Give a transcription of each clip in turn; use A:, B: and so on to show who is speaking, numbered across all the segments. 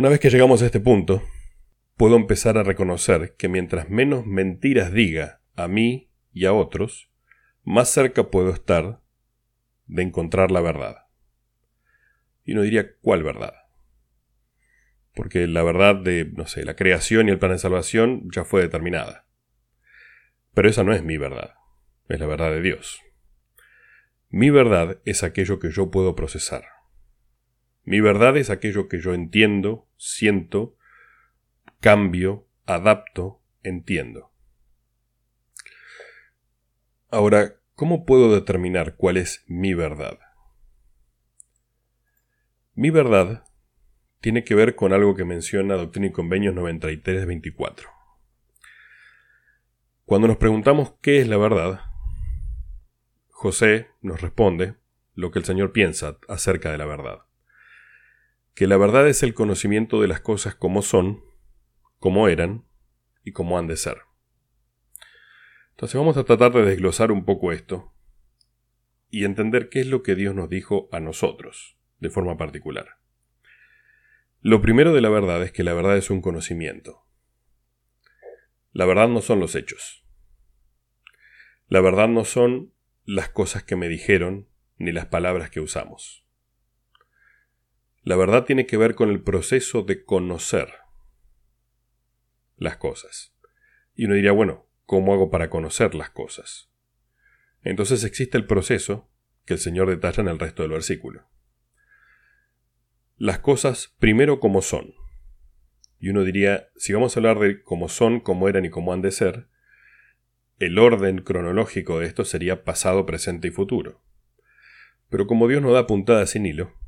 A: Una vez que llegamos a este punto, puedo empezar a reconocer que mientras menos mentiras diga a mí y a otros, más cerca puedo estar de encontrar la verdad. Y uno diría, ¿cuál verdad? Porque la verdad de, no sé, la creación y el plan de salvación ya fue determinada. Pero esa no es mi verdad, es la verdad de Dios. Mi verdad es aquello que yo puedo procesar. Mi verdad es aquello que yo entiendo, siento, cambio, adapto, entiendo. Ahora, ¿cómo puedo determinar cuál es mi verdad? Mi verdad tiene que ver con algo que menciona Doctrina y Convenios 93-24. Cuando nos preguntamos qué es la verdad, José nos responde lo que el Señor piensa acerca de la verdad que la verdad es el conocimiento de las cosas como son, como eran y como han de ser. Entonces vamos a tratar de desglosar un poco esto y entender qué es lo que Dios nos dijo a nosotros, de forma particular. Lo primero de la verdad es que la verdad es un conocimiento. La verdad no son los hechos. La verdad no son las cosas que me dijeron ni las palabras que usamos. La verdad tiene que ver con el proceso de conocer las cosas. Y uno diría, bueno, ¿cómo hago para conocer las cosas? Entonces existe el proceso que el Señor detalla en el resto del versículo. Las cosas primero como son. Y uno diría, si vamos a hablar de cómo son, cómo eran y cómo han de ser, el orden cronológico de esto sería pasado, presente y futuro. Pero como Dios no da puntada sin hilo,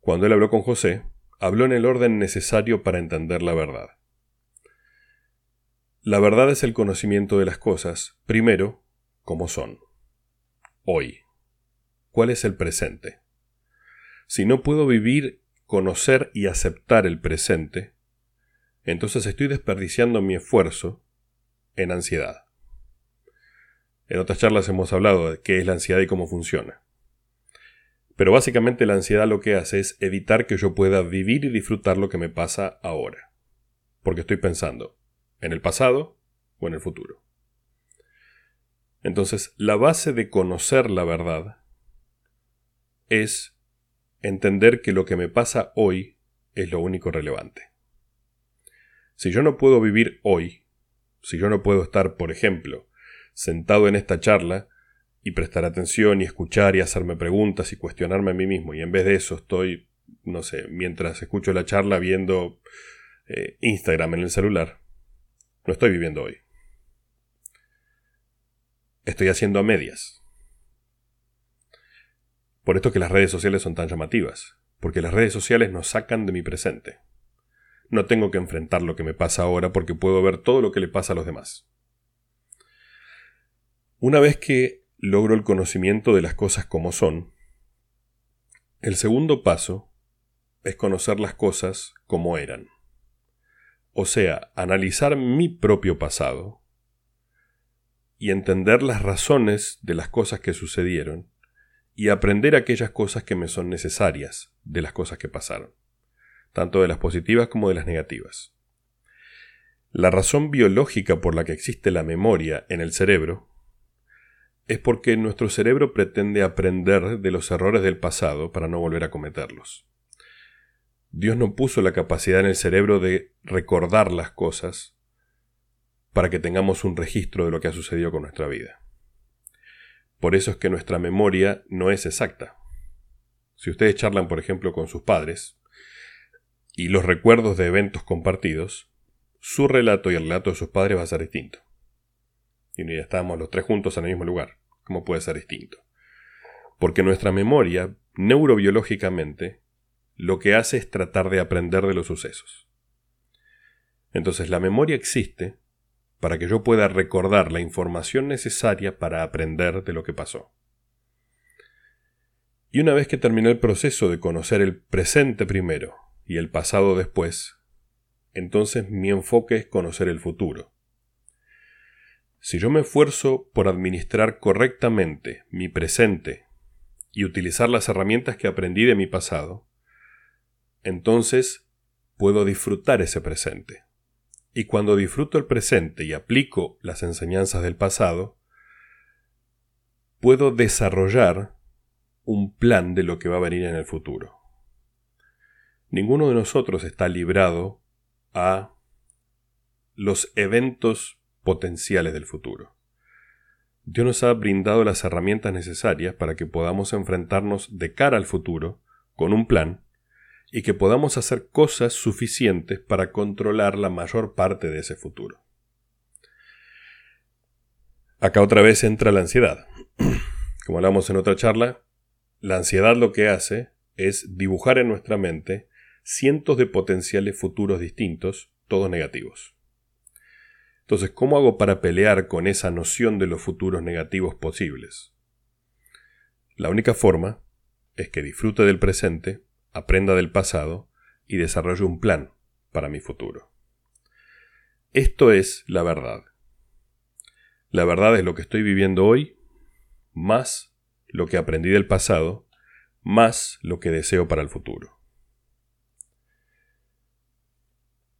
A: cuando él habló con José, habló en el orden necesario para entender la verdad. La verdad es el conocimiento de las cosas, primero, como son. Hoy. ¿Cuál es el presente? Si no puedo vivir, conocer y aceptar el presente, entonces estoy desperdiciando mi esfuerzo en ansiedad. En otras charlas hemos hablado de qué es la ansiedad y cómo funciona. Pero básicamente la ansiedad lo que hace es evitar que yo pueda vivir y disfrutar lo que me pasa ahora. Porque estoy pensando en el pasado o en el futuro. Entonces, la base de conocer la verdad es entender que lo que me pasa hoy es lo único relevante. Si yo no puedo vivir hoy, si yo no puedo estar, por ejemplo, sentado en esta charla y prestar atención y escuchar y hacerme preguntas y cuestionarme a mí mismo. Y en vez de eso estoy, no sé, mientras escucho la charla viendo eh, Instagram en el celular. No estoy viviendo hoy. Estoy haciendo a medias. Por esto que las redes sociales son tan llamativas, porque las redes sociales nos sacan de mi presente. No tengo que enfrentar lo que me pasa ahora porque puedo ver todo lo que le pasa a los demás. Una vez que logro el conocimiento de las cosas como son. El segundo paso es conocer las cosas como eran. O sea, analizar mi propio pasado y entender las razones de las cosas que sucedieron y aprender aquellas cosas que me son necesarias de las cosas que pasaron, tanto de las positivas como de las negativas. La razón biológica por la que existe la memoria en el cerebro es porque nuestro cerebro pretende aprender de los errores del pasado para no volver a cometerlos. Dios no puso la capacidad en el cerebro de recordar las cosas para que tengamos un registro de lo que ha sucedido con nuestra vida. Por eso es que nuestra memoria no es exacta. Si ustedes charlan, por ejemplo, con sus padres, y los recuerdos de eventos compartidos, su relato y el relato de sus padres va a ser distinto. Y ya estábamos los tres juntos en el mismo lugar. ¿Cómo puede ser distinto? Porque nuestra memoria, neurobiológicamente, lo que hace es tratar de aprender de los sucesos. Entonces la memoria existe para que yo pueda recordar la información necesaria para aprender de lo que pasó. Y una vez que terminé el proceso de conocer el presente primero y el pasado después, entonces mi enfoque es conocer el futuro. Si yo me esfuerzo por administrar correctamente mi presente y utilizar las herramientas que aprendí de mi pasado, entonces puedo disfrutar ese presente. Y cuando disfruto el presente y aplico las enseñanzas del pasado, puedo desarrollar un plan de lo que va a venir en el futuro. Ninguno de nosotros está librado a los eventos potenciales del futuro. Dios nos ha brindado las herramientas necesarias para que podamos enfrentarnos de cara al futuro con un plan y que podamos hacer cosas suficientes para controlar la mayor parte de ese futuro. Acá otra vez entra la ansiedad. Como hablamos en otra charla, la ansiedad lo que hace es dibujar en nuestra mente cientos de potenciales futuros distintos, todos negativos. Entonces, ¿cómo hago para pelear con esa noción de los futuros negativos posibles? La única forma es que disfrute del presente, aprenda del pasado y desarrolle un plan para mi futuro. Esto es la verdad. La verdad es lo que estoy viviendo hoy, más lo que aprendí del pasado, más lo que deseo para el futuro.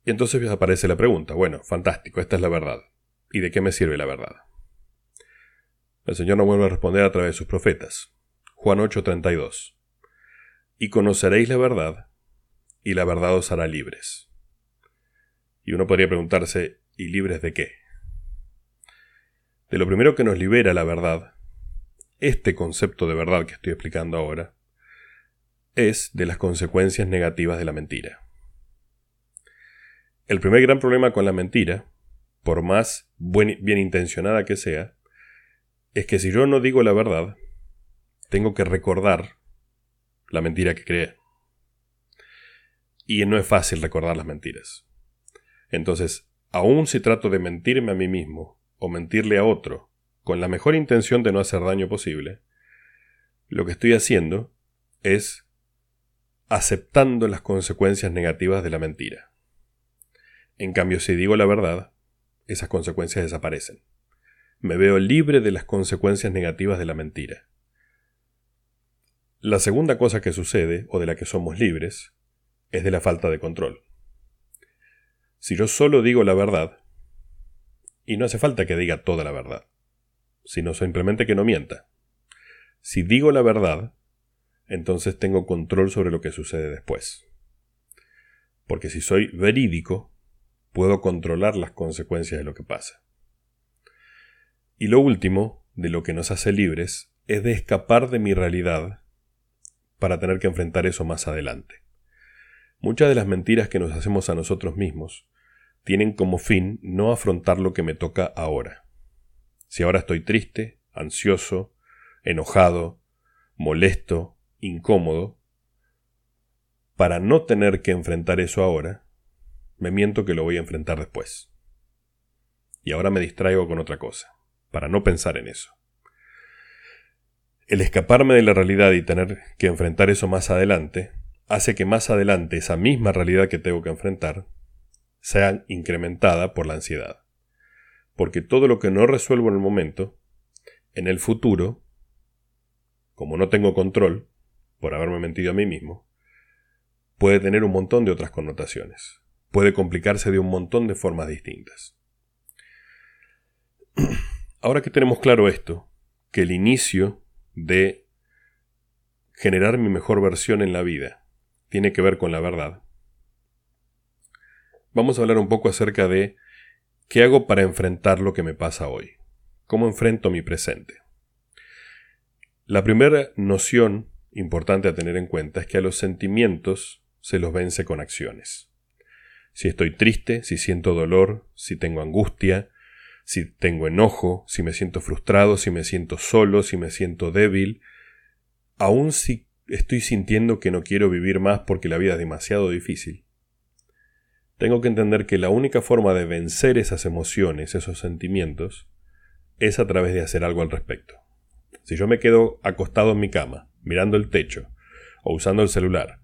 A: Y entonces aparece la pregunta, bueno, fantástico, esta es la verdad. ¿Y de qué me sirve la verdad? El Señor no vuelve a responder a través de sus profetas. Juan 8:32. Y conoceréis la verdad, y la verdad os hará libres. Y uno podría preguntarse, ¿y libres de qué? De lo primero que nos libera la verdad, este concepto de verdad que estoy explicando ahora, es de las consecuencias negativas de la mentira. El primer gran problema con la mentira, por más bien intencionada que sea, es que si yo no digo la verdad, tengo que recordar la mentira que creé. Y no es fácil recordar las mentiras. Entonces, aun si trato de mentirme a mí mismo o mentirle a otro, con la mejor intención de no hacer daño posible, lo que estoy haciendo es aceptando las consecuencias negativas de la mentira. En cambio, si digo la verdad, esas consecuencias desaparecen. Me veo libre de las consecuencias negativas de la mentira. La segunda cosa que sucede, o de la que somos libres, es de la falta de control. Si yo solo digo la verdad, y no hace falta que diga toda la verdad, sino simplemente que no mienta. Si digo la verdad, entonces tengo control sobre lo que sucede después. Porque si soy verídico, puedo controlar las consecuencias de lo que pasa. Y lo último, de lo que nos hace libres, es de escapar de mi realidad para tener que enfrentar eso más adelante. Muchas de las mentiras que nos hacemos a nosotros mismos tienen como fin no afrontar lo que me toca ahora. Si ahora estoy triste, ansioso, enojado, molesto, incómodo, para no tener que enfrentar eso ahora, me miento que lo voy a enfrentar después. Y ahora me distraigo con otra cosa, para no pensar en eso. El escaparme de la realidad y tener que enfrentar eso más adelante hace que más adelante esa misma realidad que tengo que enfrentar sea incrementada por la ansiedad. Porque todo lo que no resuelvo en el momento, en el futuro, como no tengo control, por haberme mentido a mí mismo, puede tener un montón de otras connotaciones puede complicarse de un montón de formas distintas. Ahora que tenemos claro esto, que el inicio de generar mi mejor versión en la vida tiene que ver con la verdad, vamos a hablar un poco acerca de qué hago para enfrentar lo que me pasa hoy, cómo enfrento mi presente. La primera noción importante a tener en cuenta es que a los sentimientos se los vence con acciones si estoy triste, si siento dolor, si tengo angustia, si tengo enojo, si me siento frustrado, si me siento solo, si me siento débil, aun si estoy sintiendo que no quiero vivir más porque la vida es demasiado difícil. Tengo que entender que la única forma de vencer esas emociones, esos sentimientos, es a través de hacer algo al respecto. Si yo me quedo acostado en mi cama, mirando el techo, o usando el celular,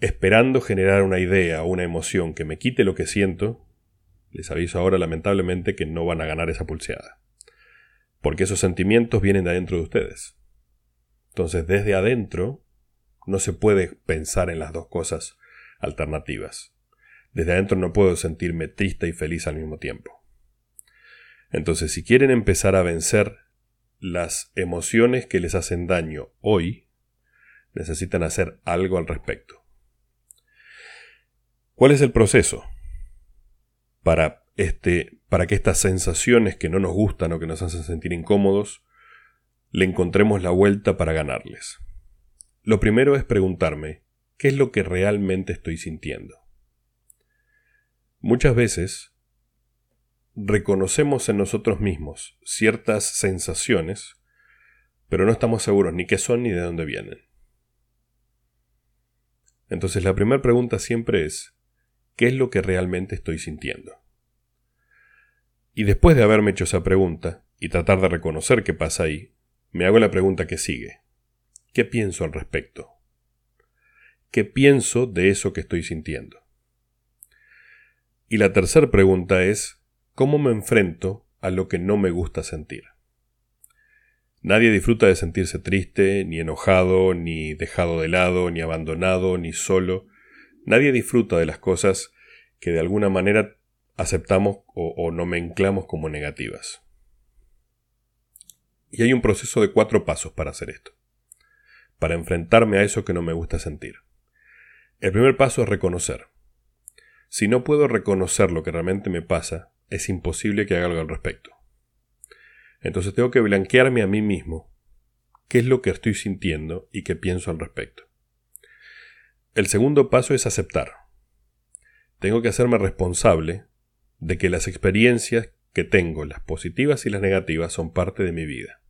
A: esperando generar una idea o una emoción que me quite lo que siento, les aviso ahora lamentablemente que no van a ganar esa pulseada. Porque esos sentimientos vienen de adentro de ustedes. Entonces desde adentro no se puede pensar en las dos cosas alternativas. Desde adentro no puedo sentirme triste y feliz al mismo tiempo. Entonces, si quieren empezar a vencer las emociones que les hacen daño hoy, necesitan hacer algo al respecto. ¿Cuál es el proceso para, este, para que estas sensaciones que no nos gustan o que nos hacen sentir incómodos, le encontremos la vuelta para ganarles? Lo primero es preguntarme, ¿qué es lo que realmente estoy sintiendo? Muchas veces reconocemos en nosotros mismos ciertas sensaciones, pero no estamos seguros ni qué son ni de dónde vienen. Entonces la primera pregunta siempre es, ¿qué es lo que realmente estoy sintiendo? Y después de haberme hecho esa pregunta y tratar de reconocer qué pasa ahí, me hago la pregunta que sigue. ¿Qué pienso al respecto? ¿Qué pienso de eso que estoy sintiendo? Y la tercera pregunta es, ¿cómo me enfrento a lo que no me gusta sentir? Nadie disfruta de sentirse triste, ni enojado, ni dejado de lado, ni abandonado, ni solo. Nadie disfruta de las cosas que de alguna manera aceptamos o, o nomenclamos como negativas. Y hay un proceso de cuatro pasos para hacer esto, para enfrentarme a eso que no me gusta sentir. El primer paso es reconocer. Si no puedo reconocer lo que realmente me pasa, es imposible que haga algo al respecto. Entonces tengo que blanquearme a mí mismo qué es lo que estoy sintiendo y qué pienso al respecto. El segundo paso es aceptar. Tengo que hacerme responsable de que las experiencias que tengo, las positivas y las negativas, son parte de mi vida.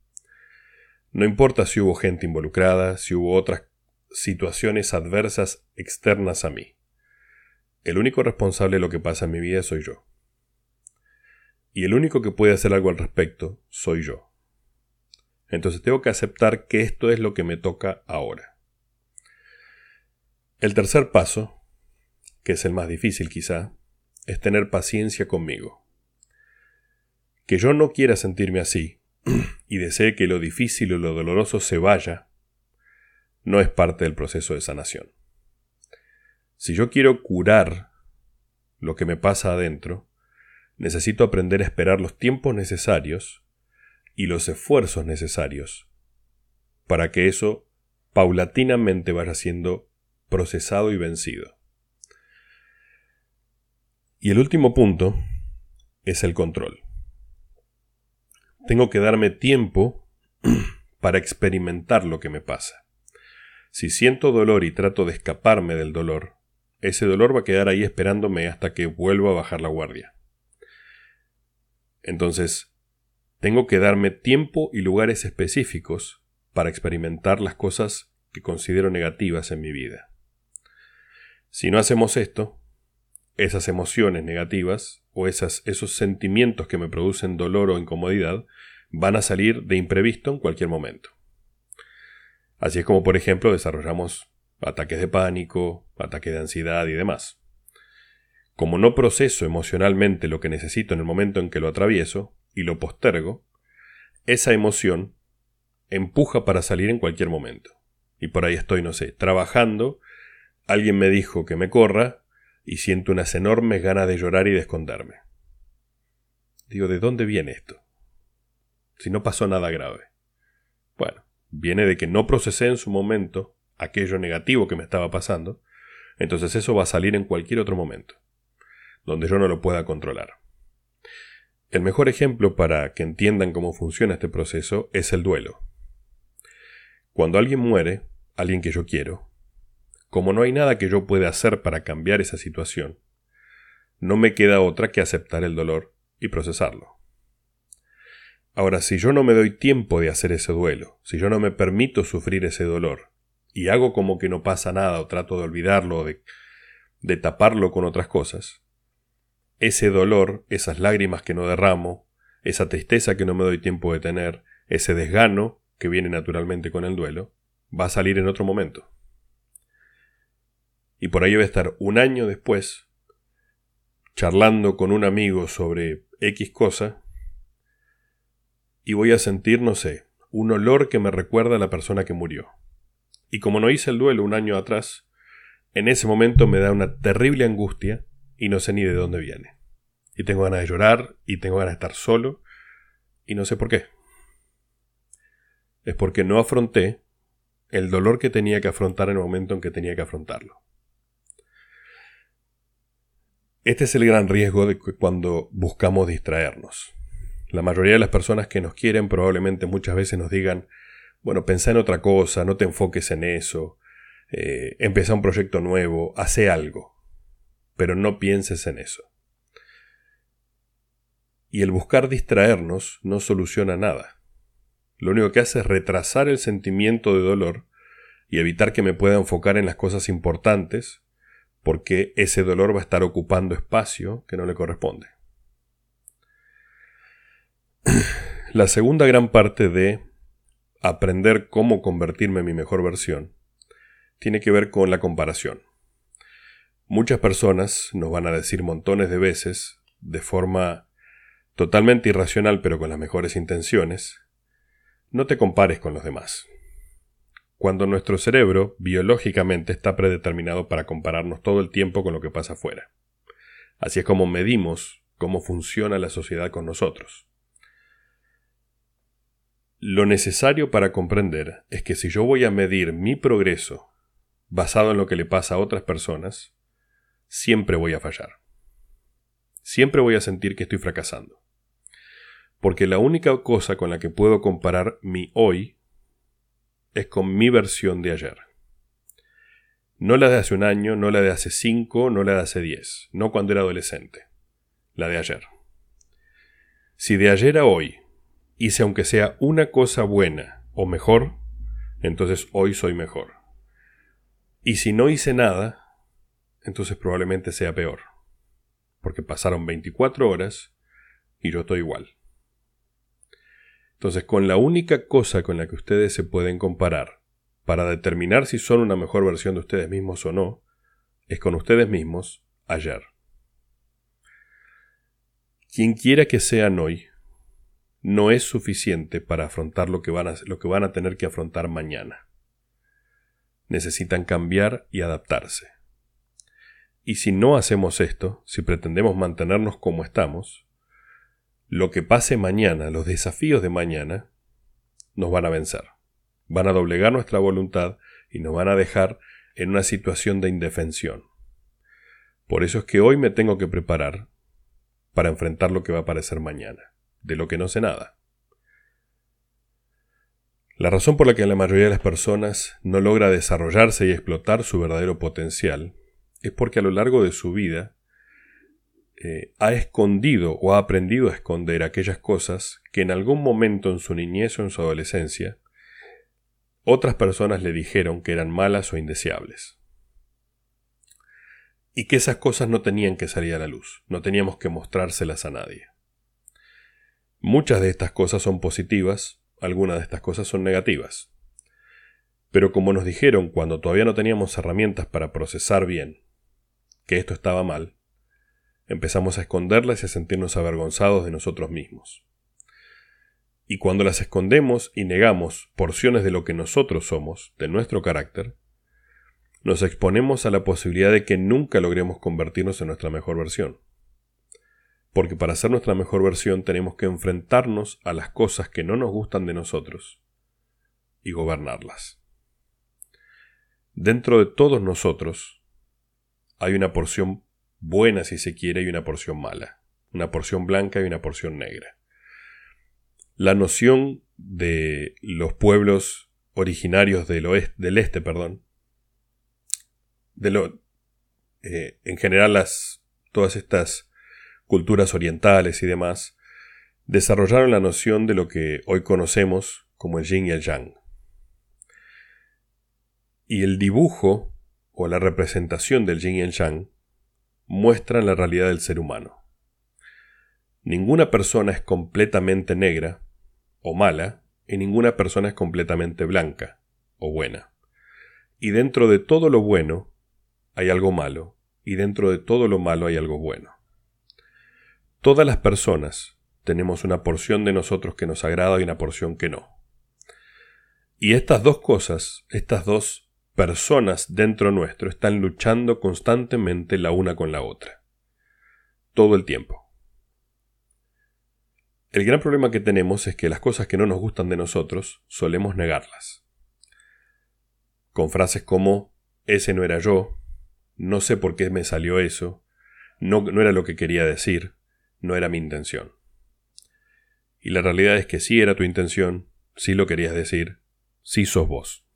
A: No importa si hubo gente involucrada, si hubo otras situaciones adversas externas a mí. El único responsable de lo que pasa en mi vida soy yo y el único que puede hacer algo al respecto soy yo. Entonces tengo que aceptar que esto es lo que me toca ahora. El tercer paso, que es el más difícil quizá, es tener paciencia conmigo. Que yo no quiera sentirme así y desee que lo difícil o lo doloroso se vaya, no es parte del proceso de sanación. Si yo quiero curar lo que me pasa adentro, necesito aprender a esperar los tiempos necesarios y los esfuerzos necesarios para que eso paulatinamente vaya siendo procesado y vencido. Y el último punto es el control. Tengo que darme tiempo para experimentar lo que me pasa. Si siento dolor y trato de escaparme del dolor, ese dolor va a quedar ahí esperándome hasta que vuelva a bajar la guardia. Entonces, tengo que darme tiempo y lugares específicos para experimentar las cosas que considero negativas en mi vida. Si no hacemos esto, esas emociones negativas o esas, esos sentimientos que me producen dolor o incomodidad van a salir de imprevisto en cualquier momento. Así es como, por ejemplo, desarrollamos ataques de pánico, ataques de ansiedad y demás. Como no proceso emocionalmente lo que necesito en el momento en que lo atravieso y lo postergo, esa emoción empuja para salir en cualquier momento. Y por ahí estoy, no sé, trabajando, alguien me dijo que me corra y siento unas enormes ganas de llorar y de esconderme. Digo, ¿de dónde viene esto? Si no pasó nada grave. Bueno, viene de que no procesé en su momento aquello negativo que me estaba pasando, entonces eso va a salir en cualquier otro momento donde yo no lo pueda controlar. El mejor ejemplo para que entiendan cómo funciona este proceso es el duelo. Cuando alguien muere, alguien que yo quiero, como no hay nada que yo pueda hacer para cambiar esa situación, no me queda otra que aceptar el dolor y procesarlo. Ahora, si yo no me doy tiempo de hacer ese duelo, si yo no me permito sufrir ese dolor, y hago como que no pasa nada o trato de olvidarlo o de, de taparlo con otras cosas, ese dolor, esas lágrimas que no derramo, esa tristeza que no me doy tiempo de tener, ese desgano que viene naturalmente con el duelo, va a salir en otro momento. Y por ahí voy a estar un año después charlando con un amigo sobre X cosa y voy a sentir, no sé, un olor que me recuerda a la persona que murió. Y como no hice el duelo un año atrás, en ese momento me da una terrible angustia y no sé ni de dónde viene. Y tengo ganas de llorar y tengo ganas de estar solo y no sé por qué. Es porque no afronté el dolor que tenía que afrontar en el momento en que tenía que afrontarlo. Este es el gran riesgo de cuando buscamos distraernos. La mayoría de las personas que nos quieren probablemente muchas veces nos digan, bueno, pensá en otra cosa, no te enfoques en eso, eh, un proyecto nuevo, hace algo, pero no pienses en eso. Y el buscar distraernos no soluciona nada. Lo único que hace es retrasar el sentimiento de dolor y evitar que me pueda enfocar en las cosas importantes, porque ese dolor va a estar ocupando espacio que no le corresponde. La segunda gran parte de aprender cómo convertirme en mi mejor versión tiene que ver con la comparación. Muchas personas nos van a decir montones de veces, de forma totalmente irracional pero con las mejores intenciones, no te compares con los demás. Cuando nuestro cerebro biológicamente está predeterminado para compararnos todo el tiempo con lo que pasa afuera. Así es como medimos cómo funciona la sociedad con nosotros. Lo necesario para comprender es que si yo voy a medir mi progreso basado en lo que le pasa a otras personas, siempre voy a fallar. Siempre voy a sentir que estoy fracasando. Porque la única cosa con la que puedo comparar mi hoy es con mi versión de ayer. No la de hace un año, no la de hace cinco, no la de hace diez, no cuando era adolescente, la de ayer. Si de ayer a hoy hice aunque sea una cosa buena o mejor, entonces hoy soy mejor. Y si no hice nada, entonces probablemente sea peor. Porque pasaron 24 horas y yo estoy igual. Entonces, con la única cosa con la que ustedes se pueden comparar para determinar si son una mejor versión de ustedes mismos o no, es con ustedes mismos ayer. Quien quiera que sean hoy, no es suficiente para afrontar lo que, van a, lo que van a tener que afrontar mañana. Necesitan cambiar y adaptarse. Y si no hacemos esto, si pretendemos mantenernos como estamos, lo que pase mañana, los desafíos de mañana, nos van a vencer. Van a doblegar nuestra voluntad y nos van a dejar en una situación de indefensión. Por eso es que hoy me tengo que preparar para enfrentar lo que va a aparecer mañana de lo que no sé nada. La razón por la que la mayoría de las personas no logra desarrollarse y explotar su verdadero potencial es porque a lo largo de su vida eh, ha escondido o ha aprendido a esconder aquellas cosas que en algún momento en su niñez o en su adolescencia otras personas le dijeron que eran malas o indeseables. Y que esas cosas no tenían que salir a la luz, no teníamos que mostrárselas a nadie. Muchas de estas cosas son positivas, algunas de estas cosas son negativas. Pero como nos dijeron cuando todavía no teníamos herramientas para procesar bien que esto estaba mal, empezamos a esconderlas y a sentirnos avergonzados de nosotros mismos. Y cuando las escondemos y negamos porciones de lo que nosotros somos, de nuestro carácter, nos exponemos a la posibilidad de que nunca logremos convertirnos en nuestra mejor versión porque para ser nuestra mejor versión tenemos que enfrentarnos a las cosas que no nos gustan de nosotros y gobernarlas. Dentro de todos nosotros hay una porción buena si se quiere y una porción mala, una porción blanca y una porción negra. La noción de los pueblos originarios del oeste, del este, perdón, de lo, eh, en general las, todas estas culturas orientales y demás, desarrollaron la noción de lo que hoy conocemos como el yin y el yang. Y el dibujo o la representación del yin y el yang muestran la realidad del ser humano. Ninguna persona es completamente negra o mala y ninguna persona es completamente blanca o buena. Y dentro de todo lo bueno hay algo malo y dentro de todo lo malo hay algo bueno. Todas las personas tenemos una porción de nosotros que nos agrada y una porción que no. Y estas dos cosas, estas dos personas dentro nuestro están luchando constantemente la una con la otra. Todo el tiempo. El gran problema que tenemos es que las cosas que no nos gustan de nosotros solemos negarlas. Con frases como ese no era yo, no sé por qué me salió eso, no, no era lo que quería decir, no era mi intención. Y la realidad es que sí era tu intención, sí lo querías decir, sí sos vos.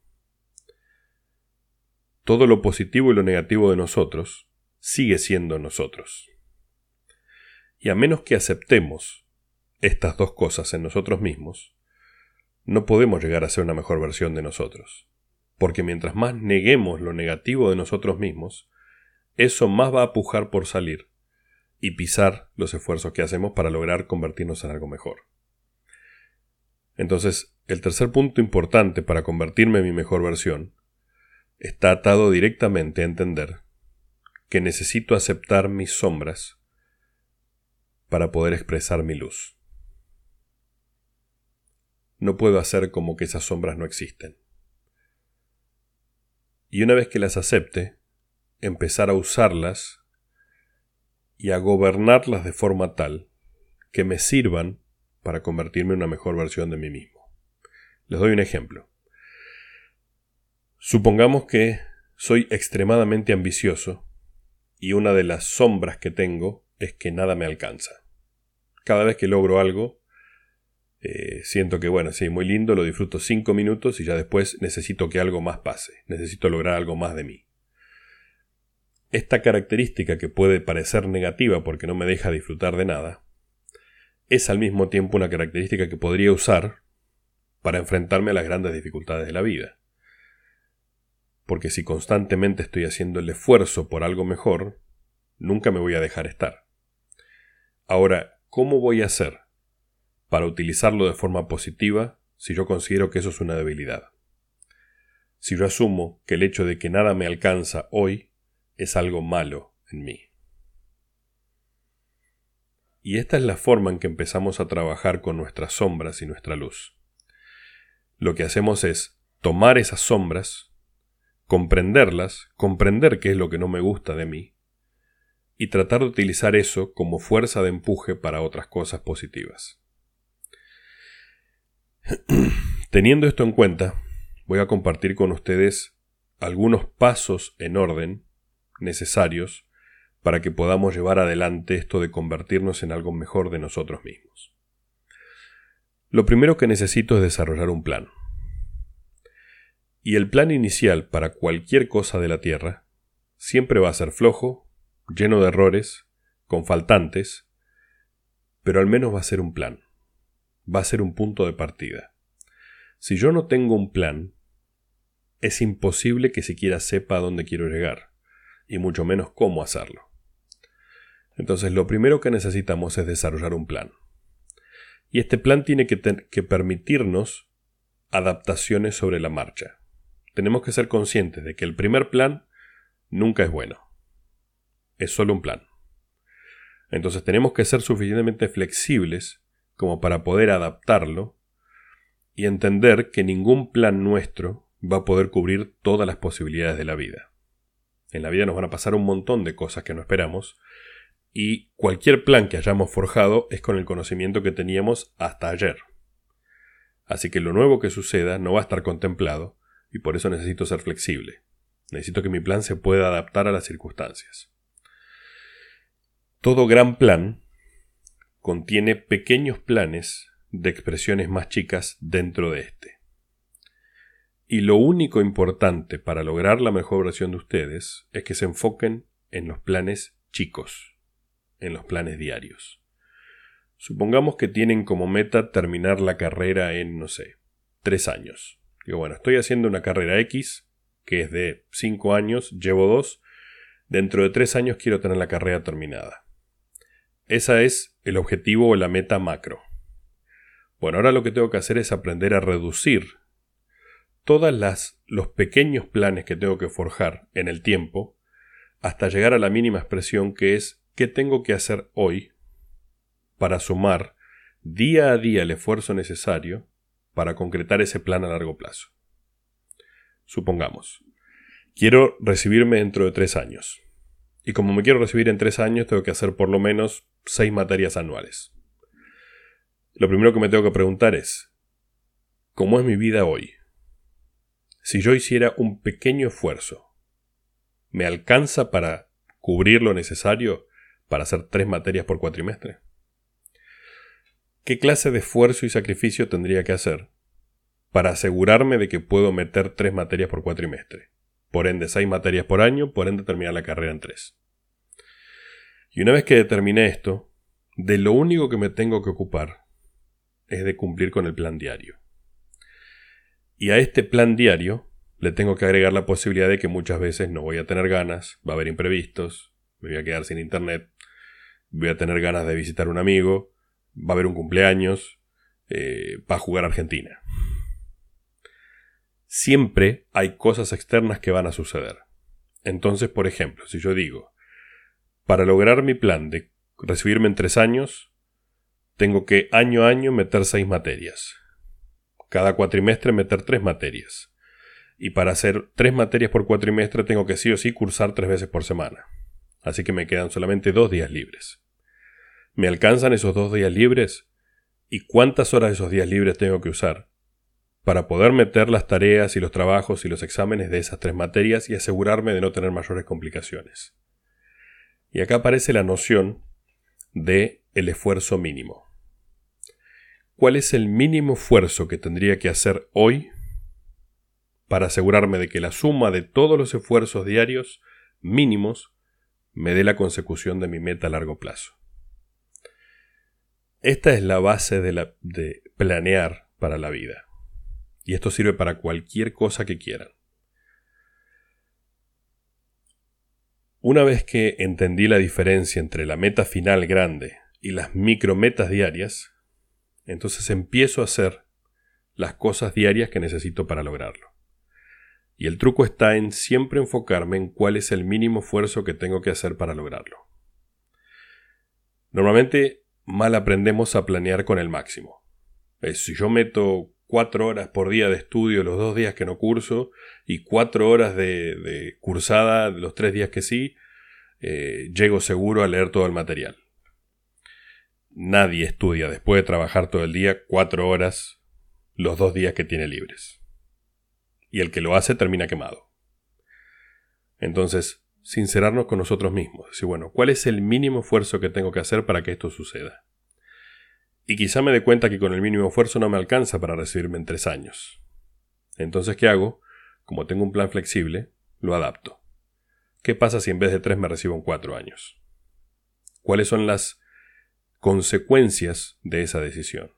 A: Todo lo positivo y lo negativo de nosotros sigue siendo nosotros. Y a menos que aceptemos estas dos cosas en nosotros mismos, no podemos llegar a ser una mejor versión de nosotros. Porque mientras más neguemos lo negativo de nosotros mismos, eso más va a pujar por salir y pisar los esfuerzos que hacemos para lograr convertirnos en algo mejor. Entonces, el tercer punto importante para convertirme en mi mejor versión está atado directamente a entender que necesito aceptar mis sombras para poder expresar mi luz. No puedo hacer como que esas sombras no existen. Y una vez que las acepte, empezar a usarlas y a gobernarlas de forma tal que me sirvan para convertirme en una mejor versión de mí mismo. Les doy un ejemplo. Supongamos que soy extremadamente ambicioso y una de las sombras que tengo es que nada me alcanza. Cada vez que logro algo, eh, siento que, bueno, sí, muy lindo, lo disfruto cinco minutos y ya después necesito que algo más pase, necesito lograr algo más de mí. Esta característica que puede parecer negativa porque no me deja disfrutar de nada, es al mismo tiempo una característica que podría usar para enfrentarme a las grandes dificultades de la vida. Porque si constantemente estoy haciendo el esfuerzo por algo mejor, nunca me voy a dejar estar. Ahora, ¿cómo voy a hacer para utilizarlo de forma positiva si yo considero que eso es una debilidad? Si yo asumo que el hecho de que nada me alcanza hoy es algo malo en mí. Y esta es la forma en que empezamos a trabajar con nuestras sombras y nuestra luz. Lo que hacemos es tomar esas sombras, comprenderlas, comprender qué es lo que no me gusta de mí, y tratar de utilizar eso como fuerza de empuje para otras cosas positivas. Teniendo esto en cuenta, voy a compartir con ustedes algunos pasos en orden necesarios para que podamos llevar adelante esto de convertirnos en algo mejor de nosotros mismos. Lo primero que necesito es desarrollar un plan. Y el plan inicial para cualquier cosa de la Tierra siempre va a ser flojo, lleno de errores, con faltantes, pero al menos va a ser un plan. Va a ser un punto de partida. Si yo no tengo un plan, es imposible que siquiera sepa a dónde quiero llegar y mucho menos cómo hacerlo. Entonces lo primero que necesitamos es desarrollar un plan. Y este plan tiene que, que permitirnos adaptaciones sobre la marcha. Tenemos que ser conscientes de que el primer plan nunca es bueno. Es solo un plan. Entonces tenemos que ser suficientemente flexibles como para poder adaptarlo y entender que ningún plan nuestro va a poder cubrir todas las posibilidades de la vida. En la vida nos van a pasar un montón de cosas que no esperamos y cualquier plan que hayamos forjado es con el conocimiento que teníamos hasta ayer. Así que lo nuevo que suceda no va a estar contemplado y por eso necesito ser flexible. Necesito que mi plan se pueda adaptar a las circunstancias. Todo gran plan contiene pequeños planes de expresiones más chicas dentro de este. Y lo único importante para lograr la mejor versión de ustedes es que se enfoquen en los planes chicos, en los planes diarios. Supongamos que tienen como meta terminar la carrera en, no sé, tres años. Digo, bueno, estoy haciendo una carrera X, que es de cinco años, llevo dos, dentro de tres años quiero tener la carrera terminada. Esa es el objetivo o la meta macro. Bueno, ahora lo que tengo que hacer es aprender a reducir todas las los pequeños planes que tengo que forjar en el tiempo hasta llegar a la mínima expresión que es qué tengo que hacer hoy para sumar día a día el esfuerzo necesario para concretar ese plan a largo plazo. Supongamos, Quiero recibirme dentro de tres años. Y como me quiero recibir en tres años, tengo que hacer por lo menos seis materias anuales. Lo primero que me tengo que preguntar es, ¿cómo es mi vida hoy? Si yo hiciera un pequeño esfuerzo, ¿me alcanza para cubrir lo necesario para hacer tres materias por cuatrimestre? ¿Qué clase de esfuerzo y sacrificio tendría que hacer para asegurarme de que puedo meter tres materias por cuatrimestre? Por ende, seis materias por año, por ende terminar la carrera en tres. Y una vez que determiné esto, de lo único que me tengo que ocupar es de cumplir con el plan diario. Y a este plan diario le tengo que agregar la posibilidad de que muchas veces no voy a tener ganas, va a haber imprevistos, me voy a quedar sin internet, voy a tener ganas de visitar un amigo, va a haber un cumpleaños, eh, va a jugar Argentina. Siempre hay cosas externas que van a suceder. Entonces, por ejemplo, si yo digo, para lograr mi plan de recibirme en tres años, tengo que año a año meter seis materias. Cada cuatrimestre meter tres materias. Y para hacer tres materias por cuatrimestre tengo que sí o sí cursar tres veces por semana. Así que me quedan solamente dos días libres. ¿Me alcanzan esos dos días libres? ¿Y cuántas horas de esos días libres tengo que usar? Para poder meter las tareas y los trabajos y los exámenes de esas tres materias y asegurarme de no tener mayores complicaciones. Y acá aparece la noción de el esfuerzo mínimo. ¿Cuál es el mínimo esfuerzo que tendría que hacer hoy para asegurarme de que la suma de todos los esfuerzos diarios mínimos me dé la consecución de mi meta a largo plazo? Esta es la base de, planear para la vida. Y esto sirve para cualquier cosa que quieran. Una vez que entendí la diferencia entre la meta final grande y las micrometas diarias, entonces empiezo a hacer las cosas diarias que necesito para lograrlo. Y el truco está en siempre enfocarme en cuál es el mínimo esfuerzo que tengo que hacer para lograrlo. Normalmente mal aprendemos a planear con el máximo. si yo meto cuatro horas por día de estudio los dos días que no curso y cuatro horas de, cursada los tres días que sí, eh, llego seguro a leer todo el material. Nadie estudia después de trabajar todo el día cuatro horas los dos días que tiene libres. Y el que lo hace termina quemado. Entonces, sincerarnos con nosotros mismos. Decir, bueno, ¿cuál es el mínimo esfuerzo que tengo que hacer para que esto suceda? Y quizá me dé cuenta que con el mínimo esfuerzo no me alcanza para recibirme en tres años. Entonces, ¿qué hago? Como tengo un plan flexible, lo adapto. ¿Qué pasa si en vez de tres me recibo en cuatro años? ¿Cuáles son las consecuencias de esa decisión?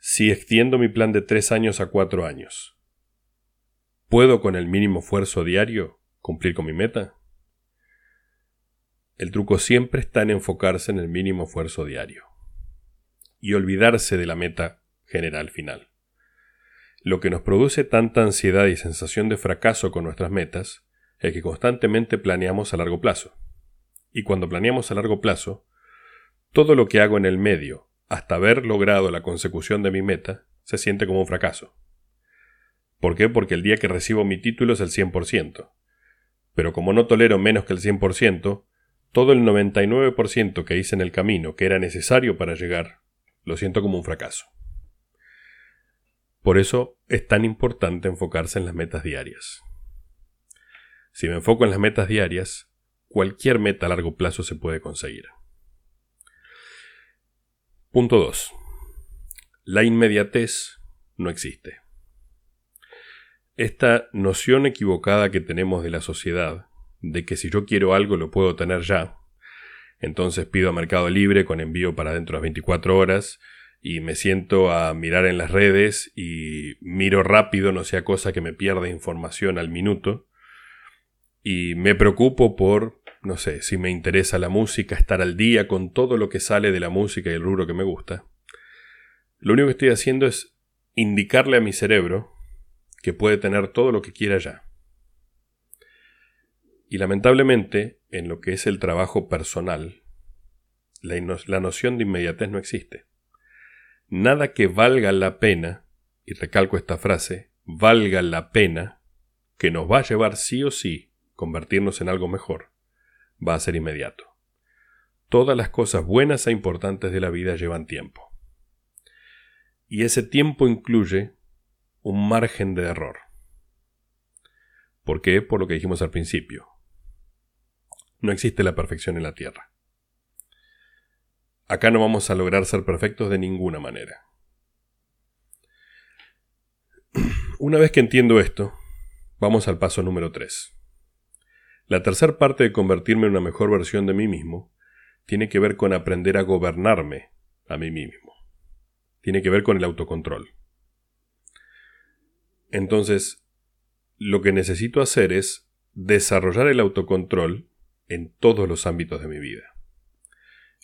A: Si extiendo mi plan de tres años a cuatro años, ¿puedo con el mínimo esfuerzo diario cumplir con mi meta? El truco siempre está en enfocarse en el mínimo esfuerzo diario y olvidarse de la meta general final. Lo que nos produce tanta ansiedad y sensación de fracaso con nuestras metas es que constantemente planeamos a largo plazo. Y cuando planeamos a largo plazo, todo lo que hago en el medio, hasta haber logrado la consecución de mi meta, se siente como un fracaso. ¿Por qué? Porque el día que recibo mi título es el 100% pero como no tolero menos que el 100%, todo el 99% que hice en el camino que era necesario para llegar, lo siento como un fracaso. Por eso es tan importante enfocarse en las metas diarias. Si me enfoco en las metas diarias, cualquier meta a largo plazo se puede conseguir. Punto 2. La inmediatez no existe. Esta noción equivocada que tenemos de la sociedad, de que si yo quiero algo lo puedo tener ya, entonces pido a Mercado Libre con envío para dentro de las 24 horas y me siento a mirar en las redes y miro rápido, no sea cosa que me pierda información al minuto, y me preocupo por, no sé, si me interesa la música, estar al día con todo lo que sale de la música y el rubro que me gusta. Lo único que estoy haciendo es indicarle a mi cerebro que puede tener todo lo que quiera ya. Y lamentablemente, en lo que es el trabajo personal, la, la noción de inmediatez no existe. Nada que valga la pena, y recalco esta frase, valga la pena que nos va a llevar sí o sí convertirnos en algo mejor, va a ser inmediato. Todas las cosas buenas e importantes de la vida llevan tiempo. Y ese tiempo incluye un margen de error. ¿Por qué? Por lo que dijimos al principio. No existe la perfección en la Tierra. Acá no vamos a lograr ser perfectos de ninguna manera. Una vez que entiendo esto, vamos al paso número 3. La tercera parte de convertirme en una mejor versión de mí mismo tiene que ver con aprender a gobernarme a mí mismo. Tiene que ver con el autocontrol. Entonces, lo que necesito hacer es desarrollar el autocontrol en todos los ámbitos de mi vida.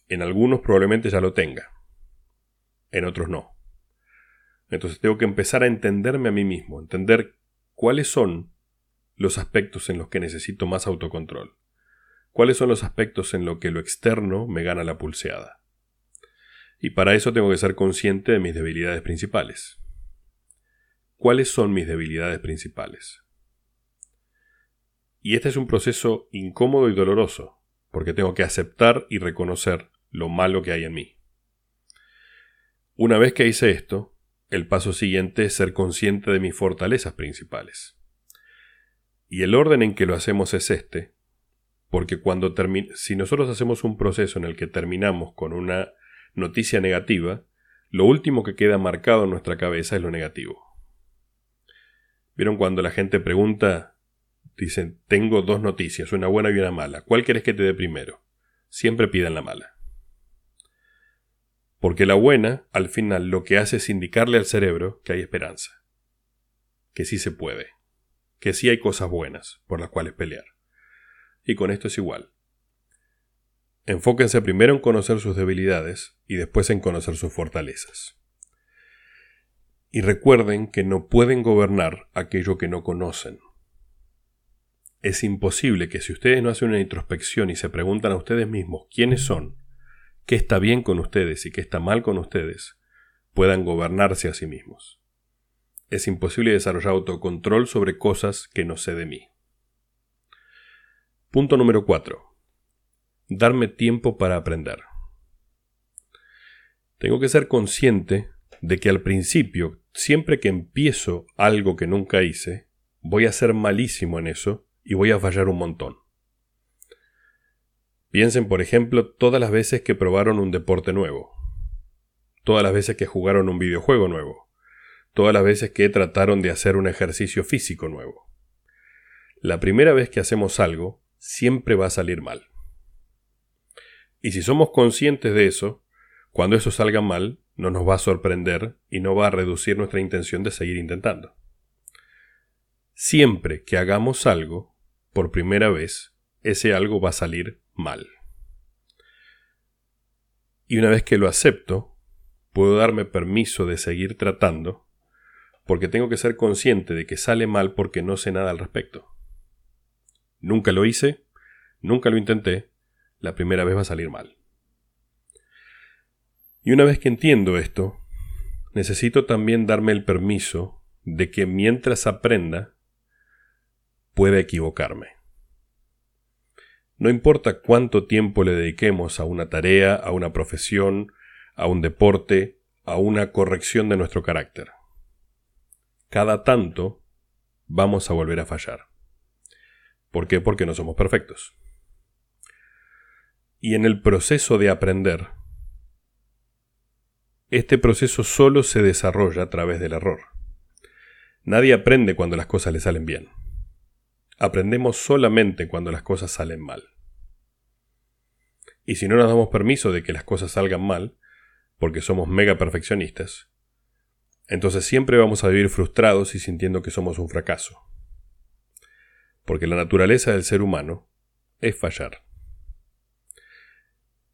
A: En algunos probablemente ya lo tenga, en otros no. Entonces tengo que empezar a entenderme a mí mismo, entender cuáles son los aspectos en los que necesito más autocontrol, cuáles son los aspectos en los que lo externo me gana la pulseada. Y para eso tengo que ser consciente de mis debilidades principales. ¿Cuáles son mis debilidades principales? Y este es un proceso incómodo y doloroso, porque tengo que aceptar y reconocer lo malo que hay en mí. Una vez que hice esto, el paso siguiente es ser consciente de mis fortalezas principales. Y el orden en que lo hacemos es este, porque cuando si nosotros hacemos un proceso en el que terminamos con una noticia negativa, lo último que queda marcado en nuestra cabeza es lo negativo. ¿Vieron cuando la gente pregunta Dicen, tengo dos noticias, una buena y una mala. ¿Cuál querés que te dé primero? Siempre pidan la mala. Porque la buena, al final, lo que hace es indicarle al cerebro que hay esperanza. Que sí se puede. Que sí hay cosas buenas por las cuales pelear. Y con esto es igual. Enfóquense primero en conocer sus debilidades y después en conocer sus fortalezas. Y recuerden que no pueden gobernar aquello que no conocen. Es imposible que si ustedes no hacen una introspección y se preguntan a ustedes mismos quiénes son, qué está bien con ustedes y qué está mal con ustedes, puedan gobernarse a sí mismos. Es imposible desarrollar autocontrol sobre cosas que no sé de mí. Punto número 4. Darme tiempo para aprender. Tengo que ser consciente de que al principio, siempre que empiezo algo que nunca hice, voy a ser malísimo en eso y voy a fallar un montón. Piensen, por ejemplo, todas las veces que probaron un deporte nuevo, todas las veces que jugaron un videojuego nuevo, todas las veces que trataron de hacer un ejercicio físico nuevo. La primera vez que hacemos algo, siempre va a salir mal. Y si somos conscientes de eso, cuando eso salga mal, no nos va a sorprender y no va a reducir nuestra intención de seguir intentando. Siempre que hagamos algo, por primera vez, ese algo va a salir mal. Y una vez que lo acepto, puedo darme permiso de seguir tratando, porque tengo que ser consciente de que sale mal porque no sé nada al respecto. Nunca lo hice, nunca lo intenté, la primera vez va a salir mal. Y una vez que entiendo esto, necesito también darme el permiso de que mientras aprenda, puede equivocarme. No importa cuánto tiempo le dediquemos a una tarea, a una profesión, a un deporte, a una corrección de nuestro carácter. Cada tanto vamos a volver a fallar. ¿Por qué? Porque no somos perfectos. Y en el proceso de aprender, este proceso solo se desarrolla a través del error. Nadie aprende cuando las cosas le salen bien. Aprendemos solamente cuando las cosas salen mal. Y si no nos damos permiso de que las cosas salgan mal, porque somos mega perfeccionistas, entonces siempre vamos a vivir frustrados y sintiendo que somos un fracaso. Porque la naturaleza del ser humano es fallar.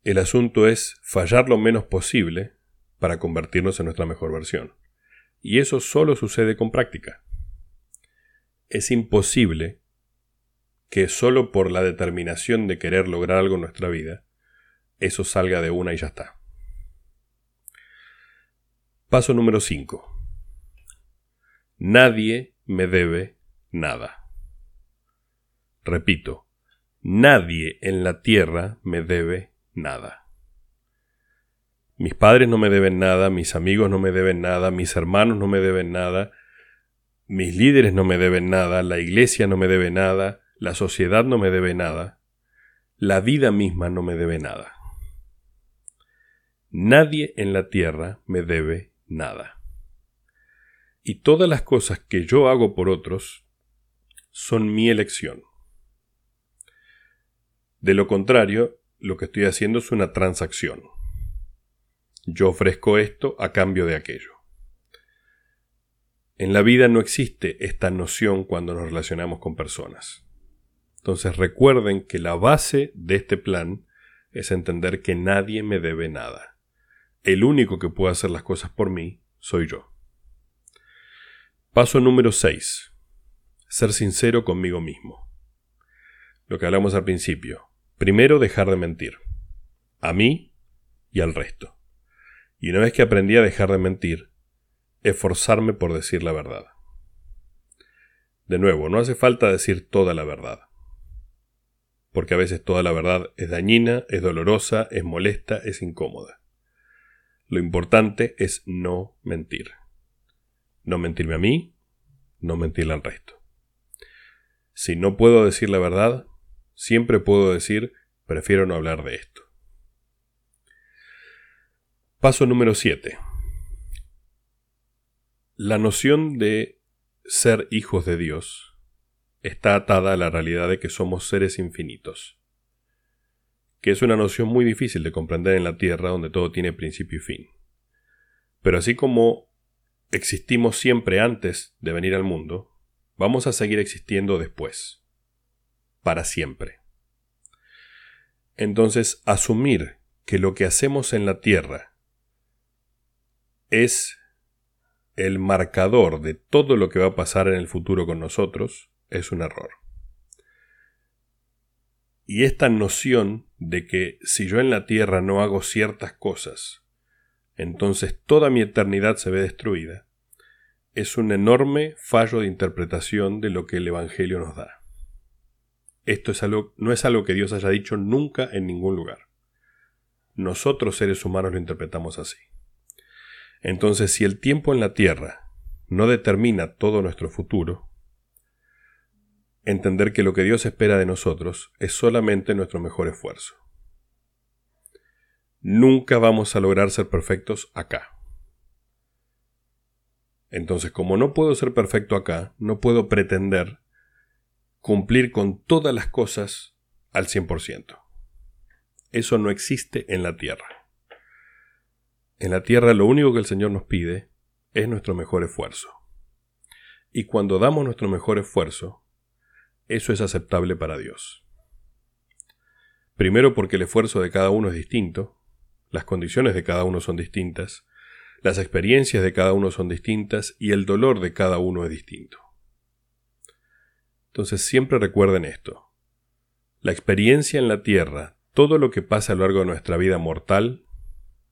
A: El asunto es fallar lo menos posible para convertirnos en nuestra mejor versión. Y eso solo sucede con práctica. Es imposible que solo por la determinación de querer lograr algo en nuestra vida, eso salga de una y ya está. Paso número 5. Nadie me debe nada. Repito, nadie en la tierra me debe nada. Mis padres no me deben nada, mis amigos no me deben nada, mis hermanos no me deben nada, mis líderes no me deben nada, la iglesia no me debe nada, la sociedad no me debe nada, la vida misma no me debe nada. Nadie en la tierra me debe nada. Y todas las cosas que yo hago por otros son mi elección. De lo contrario, lo que estoy haciendo es una transacción. Yo ofrezco esto a cambio de aquello. En la vida no existe esta noción cuando nos relacionamos con personas. Entonces recuerden que la base de este plan es entender que nadie me debe nada. El único que puede hacer las cosas por mí soy yo. Paso número 6. Ser sincero conmigo mismo. Lo que hablamos al principio. Primero dejar de mentir. A mí y al resto. Y una vez que aprendí a dejar de mentir, esforzarme por decir la verdad. De nuevo, no hace falta decir toda la verdad. Porque a veces toda la verdad es dañina, es dolorosa, es molesta, es incómoda. Lo importante es no mentir. No mentirme a mí, no mentirle al resto. Si no puedo decir la verdad, siempre puedo decir prefiero no hablar de esto. Paso número 7. La noción de ser hijos de Dios está atada a la realidad de que somos seres infinitos, que es una noción muy difícil de comprender en la Tierra donde todo tiene principio y fin. Pero así como existimos siempre antes de venir al mundo, vamos a seguir existiendo después, para siempre. Entonces, asumir que lo que hacemos en la Tierra es el marcador de todo lo que va a pasar en el futuro con nosotros, es un error. Y esta noción de que si yo en la tierra no hago ciertas cosas, entonces toda mi eternidad se ve destruida, es un enorme fallo de interpretación de lo que el Evangelio nos da. Esto no es algo que Dios haya dicho nunca en ningún lugar. Nosotros seres humanos lo interpretamos así. Entonces, si el tiempo en la Tierra no determina todo nuestro futuro, entender que lo que Dios espera de nosotros es solamente nuestro mejor esfuerzo. Nunca vamos a lograr ser perfectos acá. Entonces, como no puedo ser perfecto acá, no puedo pretender cumplir con todas las cosas al 100%. Eso no existe en la tierra. En la tierra lo único que el Señor nos pide es nuestro mejor esfuerzo. Y cuando damos nuestro mejor esfuerzo, eso es aceptable para Dios. Primero porque el esfuerzo de cada uno es distinto, las condiciones de cada uno son distintas, las experiencias de cada uno son distintas y el dolor de cada uno es distinto. Entonces siempre recuerden esto. La experiencia en la tierra, todo lo que pasa a lo largo de nuestra vida mortal,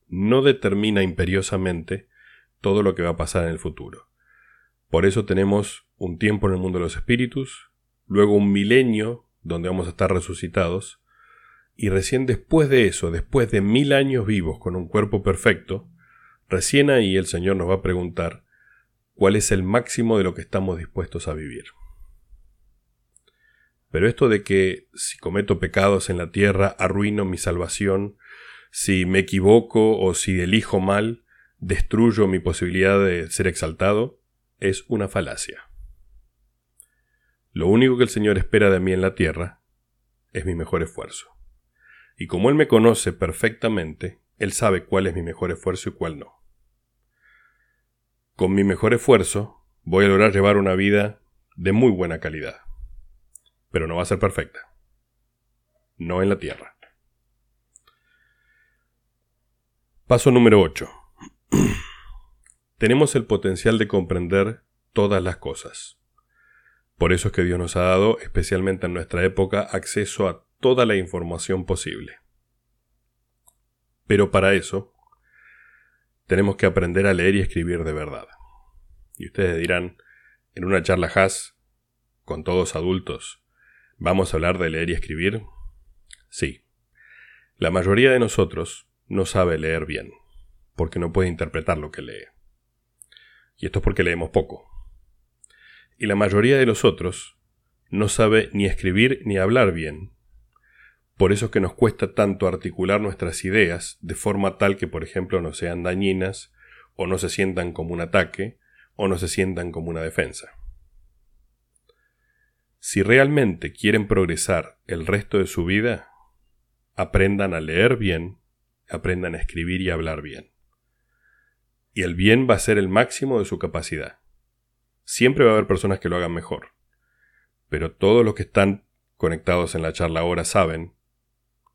A: no determina imperiosamente todo lo que va a pasar en el futuro. Por eso tenemos un tiempo en el mundo de los espíritus, luego un milenio donde vamos a estar resucitados, y recién después de eso, después de mil años vivos con un cuerpo perfecto, recién ahí el Señor nos va a preguntar cuál es el máximo de lo que estamos dispuestos a vivir. Pero esto de que si cometo pecados en la tierra arruino mi salvación, si me equivoco o si elijo mal, destruyo mi posibilidad de ser exaltado, es una falacia. Lo único que el Señor espera de mí en la tierra es mi mejor esfuerzo. Y como Él me conoce perfectamente, Él sabe cuál es mi mejor esfuerzo y cuál no. Con mi mejor esfuerzo voy a lograr llevar una vida de muy buena calidad. Pero no va a ser perfecta. No en la tierra. Paso número 8. Tenemos el potencial de comprender todas las cosas. Por eso es que Dios nos ha dado, especialmente en nuestra época, acceso a toda la información posible. Pero para eso, tenemos que aprender a leer y escribir de verdad. Y ustedes dirán, en una charla Haas, con todos adultos, ¿Vamos a hablar de leer y escribir? Sí. La mayoría de nosotros no sabe leer bien, porque no puede interpretar lo que lee. Y esto es porque leemos poco. Y la mayoría de los otros no sabe ni escribir ni hablar bien. Por eso es que nos cuesta tanto articular nuestras ideas de forma tal que, por ejemplo, no sean dañinas, o no se sientan como un ataque, o no se sientan como una defensa. Si realmente quieren progresar el resto de su vida, aprendan a leer bien, aprendan a escribir y hablar bien. Y el bien va a ser el máximo de su capacidad. Siempre va a haber personas que lo hagan mejor. Pero todos los que están conectados en la charla ahora saben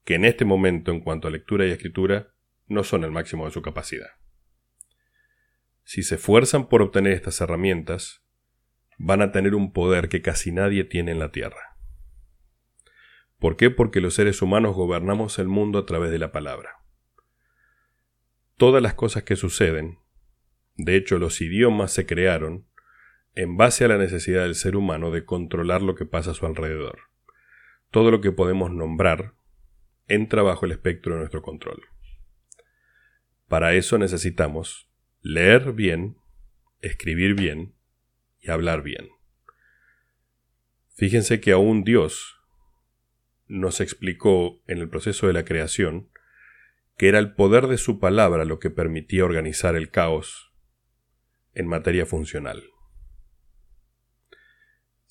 A: que en este momento en cuanto a lectura y escritura no son el máximo de su capacidad. Si se esfuerzan por obtener estas herramientas, van a tener un poder que casi nadie tiene en la Tierra. ¿Por qué? Porque los seres humanos gobernamos el mundo a través de la palabra. Todas las cosas que suceden, de hecho los idiomas se crearon en base a la necesidad del ser humano de controlar lo que pasa a su alrededor. Todo lo que podemos nombrar entra bajo el espectro de nuestro control. Para eso necesitamos leer bien, escribir bien y hablar bien. Fíjense que aún Dios nos explicó en el proceso de la creación que era el poder de su palabra lo que permitía organizar el caos en materia funcional.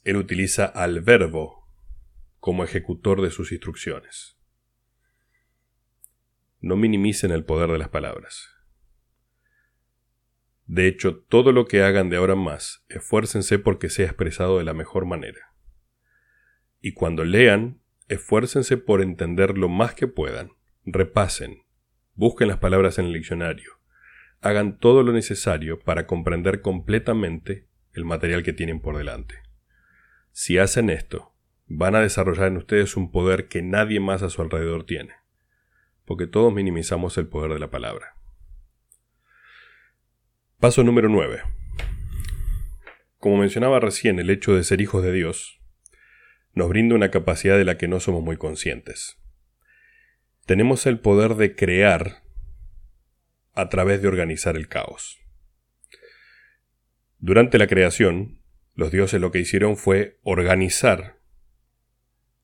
A: Él utiliza al verbo como ejecutor de sus instrucciones. No minimicen el poder de las palabras. De hecho, todo lo que hagan de ahora en más, esfuércense porque sea expresado de la mejor manera. Y cuando lean, esfuércense por entender lo más que puedan, repasen, busquen las palabras en el diccionario, hagan todo lo necesario para comprender completamente el material que tienen por delante. Si hacen esto, van a desarrollar en ustedes un poder que nadie más a su alrededor tiene, porque todos minimizamos el poder de la palabra. Paso número 9. Como mencionaba recién, el hecho de ser hijos de Dios nos brinda una capacidad de la que no somos muy conscientes. Tenemos el poder de crear a través de organizar el caos. Durante la creación, los dioses lo que hicieron fue organizar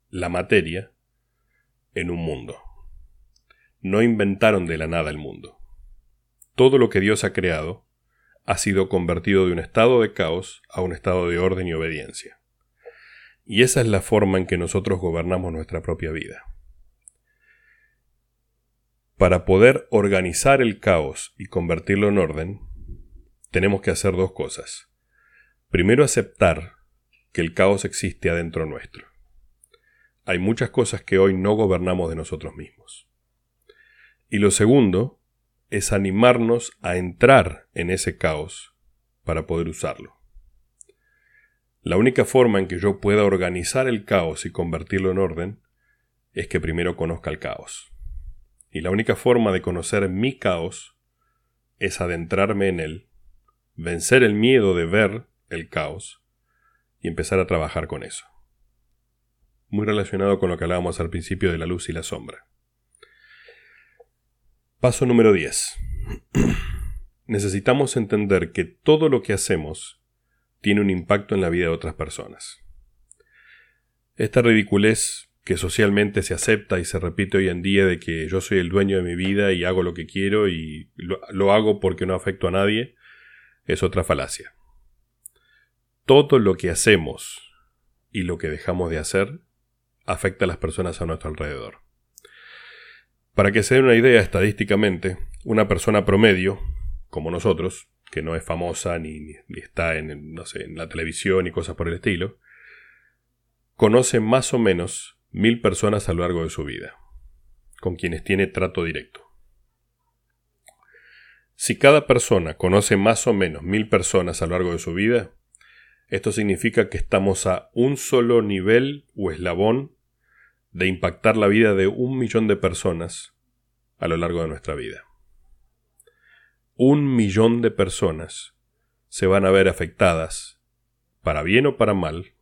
A: la materia en un mundo. No inventaron de la nada el mundo. Todo lo que Dios ha creado ha sido convertido de un estado de caos a un estado de orden y obediencia. Y esa es la forma en que nosotros gobernamos nuestra propia vida. Para poder organizar el caos y convertirlo en orden, tenemos que hacer dos cosas. Primero, aceptar que el caos existe adentro nuestro. Hay muchas cosas que hoy no gobernamos de nosotros mismos. Y lo segundo es animarnos a entrar en ese caos para poder usarlo. La única forma en que yo pueda organizar el caos y convertirlo en orden es que primero conozca el caos. Y la única forma de conocer mi caos es adentrarme en él, vencer el miedo de ver el caos y empezar a trabajar con eso. Muy relacionado con lo que hablábamos al principio de la luz y la sombra. Paso número 10. Necesitamos entender que todo lo que hacemos tiene un impacto en la vida de otras personas. Esta ridiculez que socialmente se acepta y se repite hoy en día de que yo soy el dueño de mi vida y hago lo que quiero y lo, hago porque no afecto a nadie, es otra falacia. Todo lo que hacemos y lo que dejamos de hacer afecta a las personas a nuestro alrededor. Para que se den una idea estadísticamente, una persona promedio, como nosotros, que no es famosa ni, está en, no sé, en la televisión y cosas por el estilo, conoce más o menos mil personas a lo largo de su vida, con quienes tiene trato directo. Si cada persona conoce más o menos mil personas a lo largo de su vida, esto significa que estamos a un solo nivel o eslabón de impactar la vida de un millón de personas a lo largo de nuestra vida. Un millón de personas se van a ver afectadas, para bien o para mal,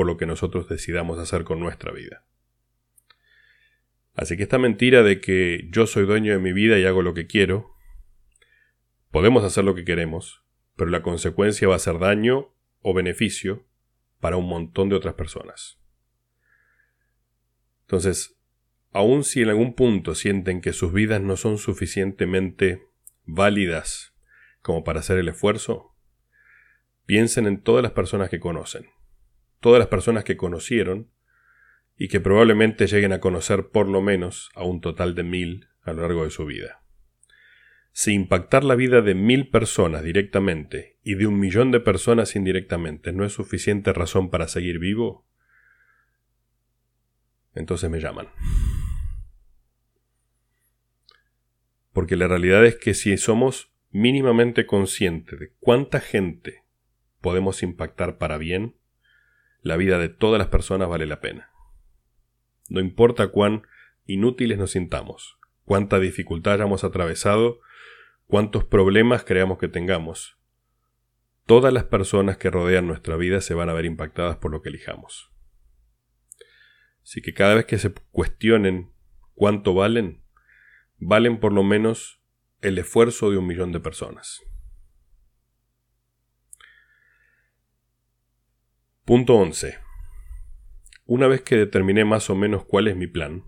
A: por lo que nosotros decidamos hacer con nuestra vida. Así que esta mentira de que yo soy dueño de mi vida y hago lo que quiero, podemos hacer lo que queremos, pero la consecuencia va a ser daño o beneficio para un montón de otras personas. Entonces, aun si en algún punto sienten que sus vidas no son suficientemente válidas como para hacer el esfuerzo, piensen en todas las personas que conocen, todas las personas que conocieron y que probablemente lleguen a conocer por lo menos a un total de mil a lo largo de su vida. Si impactar la vida de mil personas directamente y de un millón de personas indirectamente no es suficiente razón para seguir vivo, entonces me llaman. Porque la realidad es que si somos mínimamente conscientes de cuánta gente podemos impactar para bien, la vida de todas las personas vale la pena. No importa cuán inútiles nos sintamos, cuánta dificultad hayamos atravesado, cuántos problemas creamos que tengamos. Todas las personas que rodean nuestra vida se van a ver impactadas por lo que elijamos. Así que cada vez que se cuestionen cuánto valen, valen por lo menos el esfuerzo de un millón de personas. Punto 11. Una vez que determiné más o menos cuál es mi plan,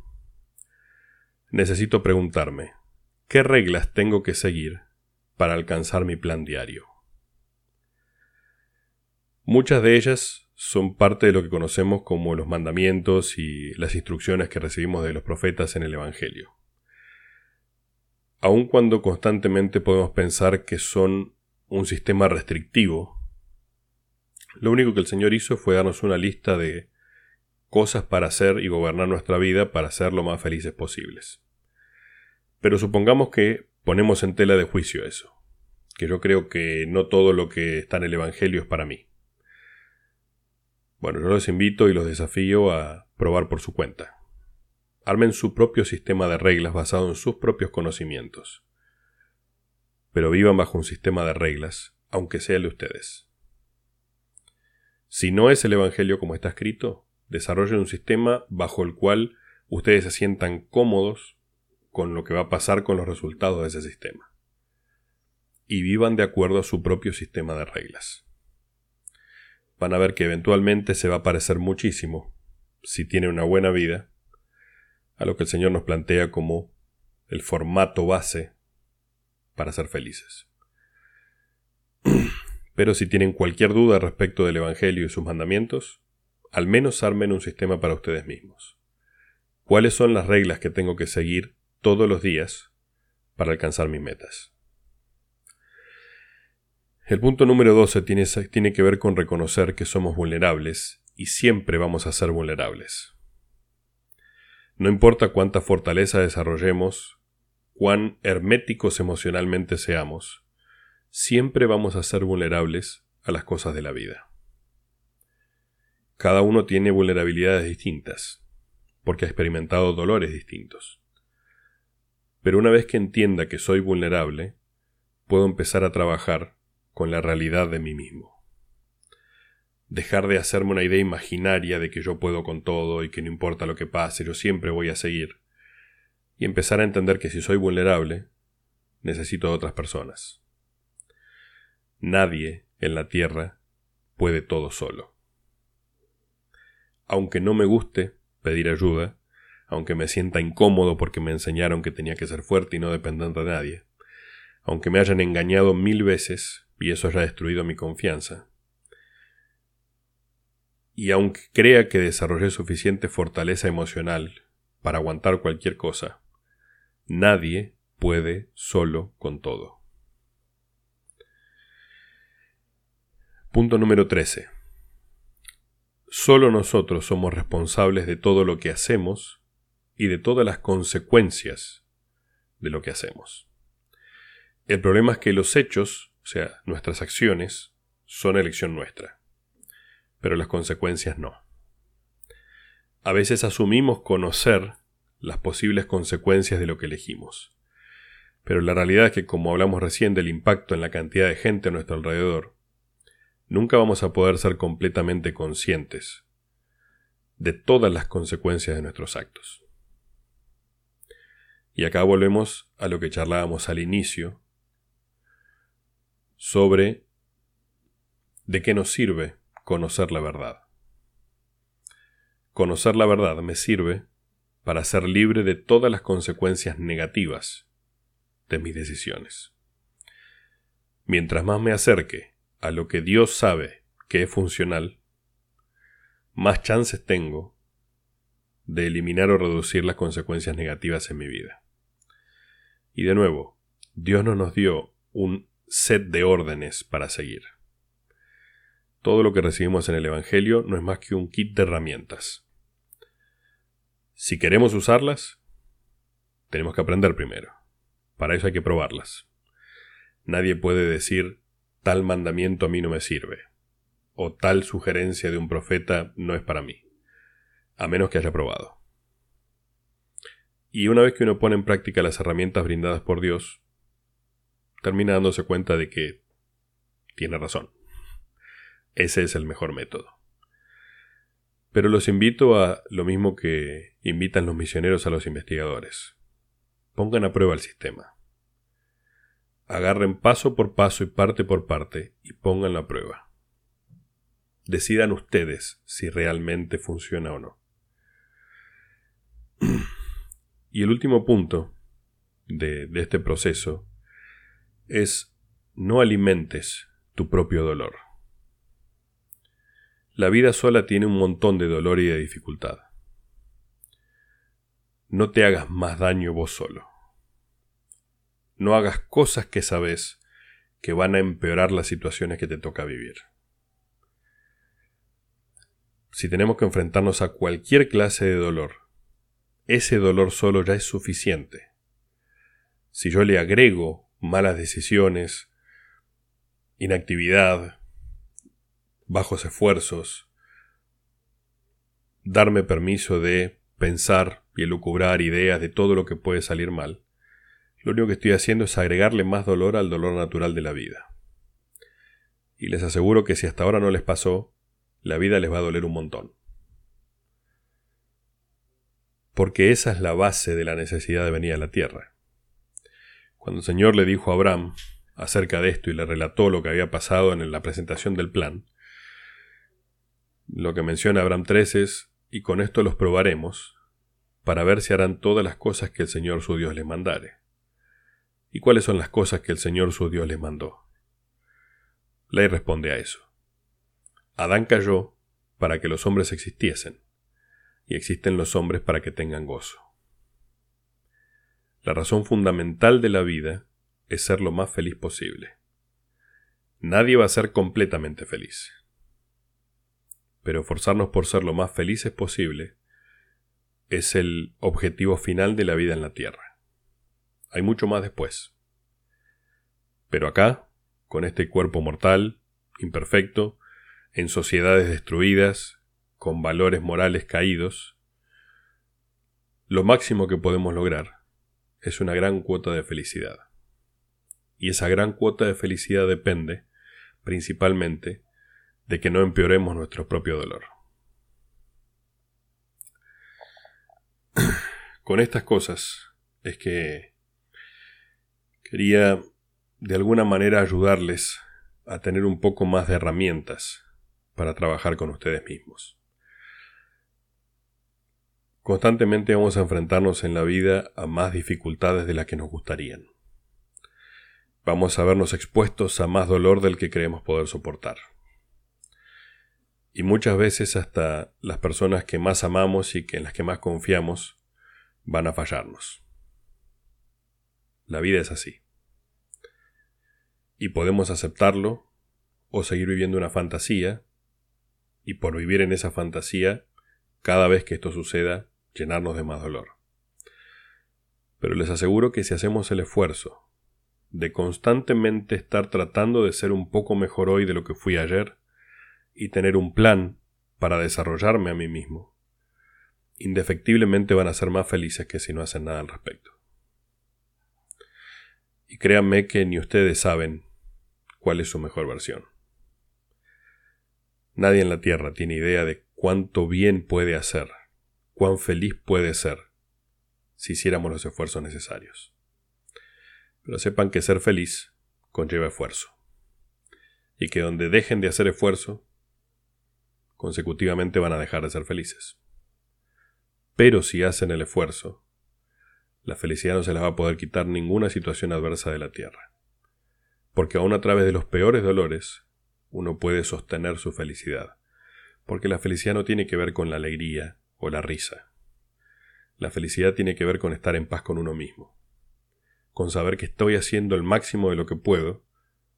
A: necesito preguntarme, ¿qué reglas tengo que seguir para alcanzar mi plan diario? Muchas de ellas son parte de lo que conocemos como los mandamientos y las instrucciones que recibimos de los profetas en el Evangelio. Aun cuando constantemente podemos pensar que son un sistema restrictivo, lo único que el Señor hizo fue darnos una lista de cosas para hacer y gobernar nuestra vida para ser lo más felices posibles. Pero supongamos que ponemos en tela de juicio eso, que yo creo que no todo lo que está en el Evangelio es para mí. Bueno, yo los invito y los desafío a probar por su cuenta. Armen su propio sistema de reglas basado en sus propios conocimientos. Pero vivan bajo un sistema de reglas, aunque sea el de ustedes. Si no es el Evangelio como está escrito, desarrollen un sistema bajo el cual ustedes se sientan cómodos con lo que va a pasar con los resultados de ese sistema. Y vivan de acuerdo a su propio sistema de reglas. Van a ver que eventualmente se va a parecer muchísimo, si tiene una buena vida, a lo que el Señor nos plantea como el formato base para ser felices. Pero si tienen cualquier duda respecto del Evangelio y sus mandamientos, al menos armen un sistema para ustedes mismos. ¿Cuáles son las reglas que tengo que seguir todos los días para alcanzar mis metas? El punto número 12 tiene, tiene que ver con reconocer que somos vulnerables y siempre vamos a ser vulnerables. No importa cuánta fortaleza desarrollemos, cuán herméticos emocionalmente seamos, siempre vamos a ser vulnerables a las cosas de la vida. Cada uno tiene vulnerabilidades distintas, porque ha experimentado dolores distintos. Pero una vez que entienda que soy vulnerable, puedo empezar a trabajar con la realidad de mí mismo. Dejar de hacerme una idea imaginaria de que yo puedo con todo y que no importa lo que pase, yo siempre voy a seguir. Y empezar a entender que si soy vulnerable, necesito de otras personas. Nadie en la Tierra puede todo solo aunque no me guste pedir ayuda, aunque me sienta incómodo porque me enseñaron que tenía que ser fuerte y no depender de nadie, aunque me hayan engañado mil veces y eso haya destruido mi confianza, y aunque crea que desarrollé suficiente fortaleza emocional para aguantar cualquier cosa, nadie puede solo con todo. Punto número 13. Solo nosotros somos responsables de todo lo que hacemos y de todas las consecuencias de lo que hacemos. El problema es que los hechos, o sea, nuestras acciones, son elección nuestra, pero las consecuencias no. A veces asumimos conocer las posibles consecuencias de lo que elegimos, pero la realidad es que como hablamos recién del impacto en la cantidad de gente a nuestro alrededor, nunca vamos a poder ser completamente conscientes de todas las consecuencias de nuestros actos. Y acá volvemos a lo que charlábamos al inicio sobre de qué nos sirve conocer la verdad. Conocer la verdad me sirve para ser libre de todas las consecuencias negativas de mis decisiones. Mientras más me acerque a lo que Dios sabe que es funcional, más chances tengo de eliminar o reducir las consecuencias negativas en mi vida. Y de nuevo, Dios no nos dio un set de órdenes para seguir. Todo lo que recibimos en el Evangelio no es más que un kit de herramientas. Si queremos usarlas, tenemos que aprender primero. Para eso hay que probarlas. Nadie puede decir tal mandamiento a mí no me sirve, o tal sugerencia de un profeta no es para mí, a menos que haya probado. Y una vez que uno pone en práctica las herramientas brindadas por Dios, termina dándose cuenta de que tiene razón. Ese es el mejor método. Pero los invito a lo mismo que invitan los misioneros a los investigadores. Pongan a prueba el sistema. Agarren paso por paso y parte por parte y pongan la prueba. Decidan ustedes si realmente funciona o no. Y el último punto de, de este proceso es no alimentes tu propio dolor. La vida sola tiene un montón de dolor y de dificultad. No te hagas más daño vos solo. No hagas cosas que sabes que van a empeorar las situaciones que te toca vivir. Si tenemos que enfrentarnos a cualquier clase de dolor, ese dolor solo ya es suficiente. Si yo le agrego malas decisiones, inactividad, bajos esfuerzos, darme permiso de pensar y elucubrar ideas de todo lo que puede salir mal, lo único que estoy haciendo es agregarle más dolor al dolor natural de la vida. Y les aseguro que si hasta ahora no les pasó, la vida les va a doler un montón. Porque esa es la base de la necesidad de venir a la tierra. Cuando el Señor le dijo a Abraham acerca de esto y le relató lo que había pasado en la presentación del plan, lo que menciona Abraham 13 es, y con esto los probaremos, para ver si harán todas las cosas que el Señor su Dios les mandare. ¿Y cuáles son las cosas que el Señor su Dios les mandó? Ley responde a eso. Adán cayó para que los hombres existiesen, y existen los hombres para que tengan gozo. La razón fundamental de la vida es ser lo más feliz posible. Nadie va a ser completamente feliz pero forzarnos por ser lo más felices posible es el objetivo final de la vida en la Tierra. Hay mucho más después. Pero acá, con este cuerpo mortal, imperfecto, en sociedades destruidas, con valores morales caídos, lo máximo que podemos lograr es una gran cuota de felicidad. Y esa gran cuota de felicidad depende, principalmente, de que no empeoremos nuestro propio dolor. Con estas cosas es que quería de alguna manera ayudarles a tener un poco más de herramientas para trabajar con ustedes mismos. Constantemente vamos a enfrentarnos en la vida a más dificultades de las que nos gustarían. Vamos a vernos expuestos a más dolor del que creemos poder soportar. Y muchas veces hasta las personas que más amamos y en las que más confiamos van a fallarnos. La vida es así. Y podemos aceptarlo o seguir viviendo una fantasía y por vivir en esa fantasía, cada vez que esto suceda, llenarnos de más dolor. Pero les aseguro que si hacemos el esfuerzo de constantemente estar tratando de ser un poco mejor hoy de lo que fui ayer, y tener un plan para desarrollarme a mí mismo, indefectiblemente van a ser más felices que si no hacen nada al respecto. Y créanme que ni ustedes saben cuál es su mejor versión. Nadie en la Tierra tiene idea de cuánto bien puede hacer, cuán feliz puede ser si hiciéramos los esfuerzos necesarios. Pero sepan que ser feliz conlleva esfuerzo. Y que donde dejen de hacer esfuerzo, consecutivamente van a dejar de ser felices. Pero si hacen el esfuerzo, la felicidad no se les va a poder quitar ninguna situación adversa de la tierra. Porque aún a través de los peores dolores, uno puede sostener su felicidad. Porque la felicidad no tiene que ver con la alegría o la risa. La felicidad tiene que ver con estar en paz con uno mismo. Con saber que estoy haciendo el máximo de lo que puedo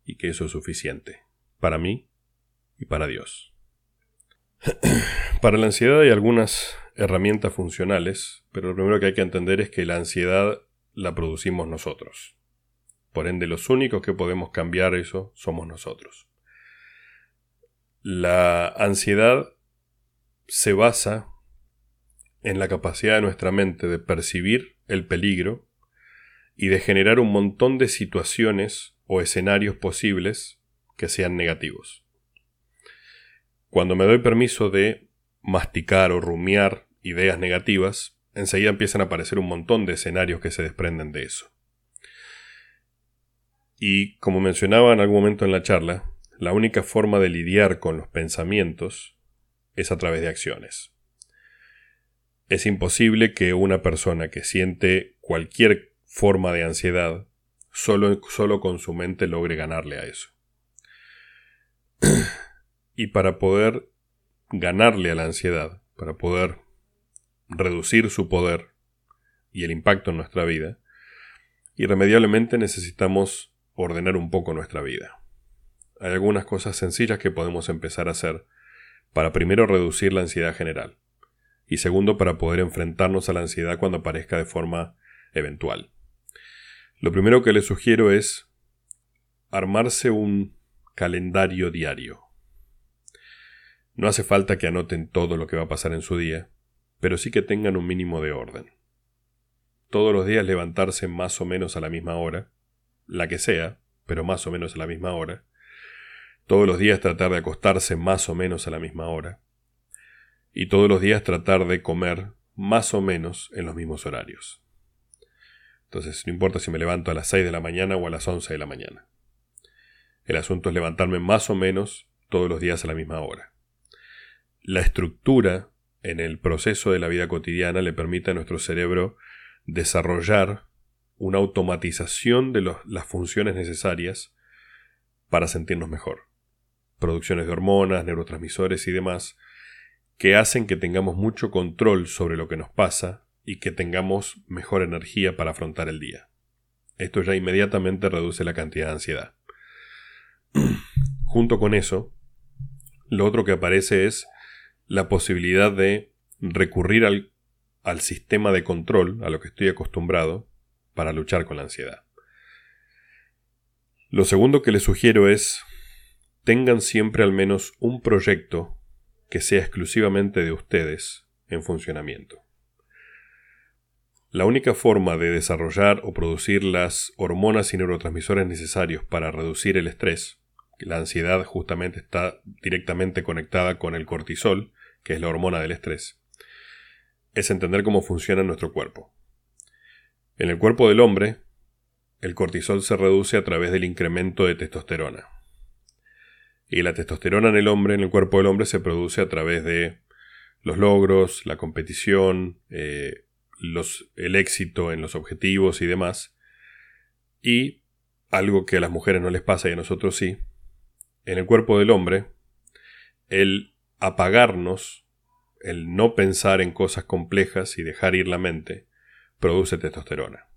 A: y que eso es suficiente. Para mí y para Dios. para la ansiedad hay algunas herramientas funcionales, pero lo primero que hay que entender es que la ansiedad la producimos nosotros. Por ende, los únicos que podemos cambiar eso somos nosotros. La ansiedad se basa en la capacidad de nuestra mente de percibir el peligro y de generar un montón de situaciones o escenarios posibles que sean negativos. Cuando me doy permiso de masticar o rumiar ideas negativas, enseguida empiezan a aparecer un montón de escenarios que se desprenden de eso. Y como mencionaba en algún momento en la charla, la única forma de lidiar con los pensamientos es a través de acciones. Es imposible que una persona que siente cualquier forma de ansiedad solo, solo con su mente logre ganarle a eso. Y para poder ganarle a la ansiedad, para poder reducir su poder y el impacto en nuestra vida, irremediablemente necesitamos ordenar un poco nuestra vida. Hay algunas cosas sencillas que podemos empezar a hacer para primero reducir la ansiedad general y segundo para poder enfrentarnos a la ansiedad cuando aparezca de forma eventual. Lo primero que les sugiero es armarse un calendario diario. No hace falta que anoten todo lo que va a pasar en su día, pero sí que tengan un mínimo de orden. Todos los días levantarse más o menos a la misma hora, la que sea, pero más o menos a la misma hora. Todos los días tratar de acostarse más o menos a la misma hora. Y todos los días tratar de comer más o menos en los mismos horarios. Entonces, no importa si me levanto a las 6 de la mañana o a las 11 de la mañana. El asunto es levantarme más o menos todos los días a la misma hora la estructura en el proceso de la vida cotidiana le permite a nuestro cerebro desarrollar una automatización de las funciones necesarias para sentirnos mejor. Producciones de hormonas, neurotransmisores y demás que hacen que tengamos mucho control sobre lo que nos pasa y que tengamos mejor energía para afrontar el día. Esto ya inmediatamente reduce la cantidad de ansiedad. Junto con eso, lo otro que aparece es la posibilidad de recurrir al, sistema de control a lo que estoy acostumbrado para luchar con la ansiedad. Lo segundo que les sugiero es tengan siempre al menos un proyecto que sea exclusivamente de ustedes en funcionamiento. La única forma de desarrollar o producir las hormonas y neurotransmisores necesarios para reducir el estrés la ansiedad justamente está directamente conectada con el cortisol, que es la hormona del estrés. Es entender cómo funciona nuestro cuerpo. En el cuerpo del hombre, el cortisol se reduce a través del incremento de testosterona. Y la testosterona en el hombre, en el cuerpo del hombre, se produce a través de los logros, la competición, eh, los, el éxito en los objetivos y demás. Y algo que a las mujeres no les pasa y a nosotros sí, en el cuerpo del hombre, el apagarnos, el no pensar en cosas complejas y dejar ir la mente, produce testosterona.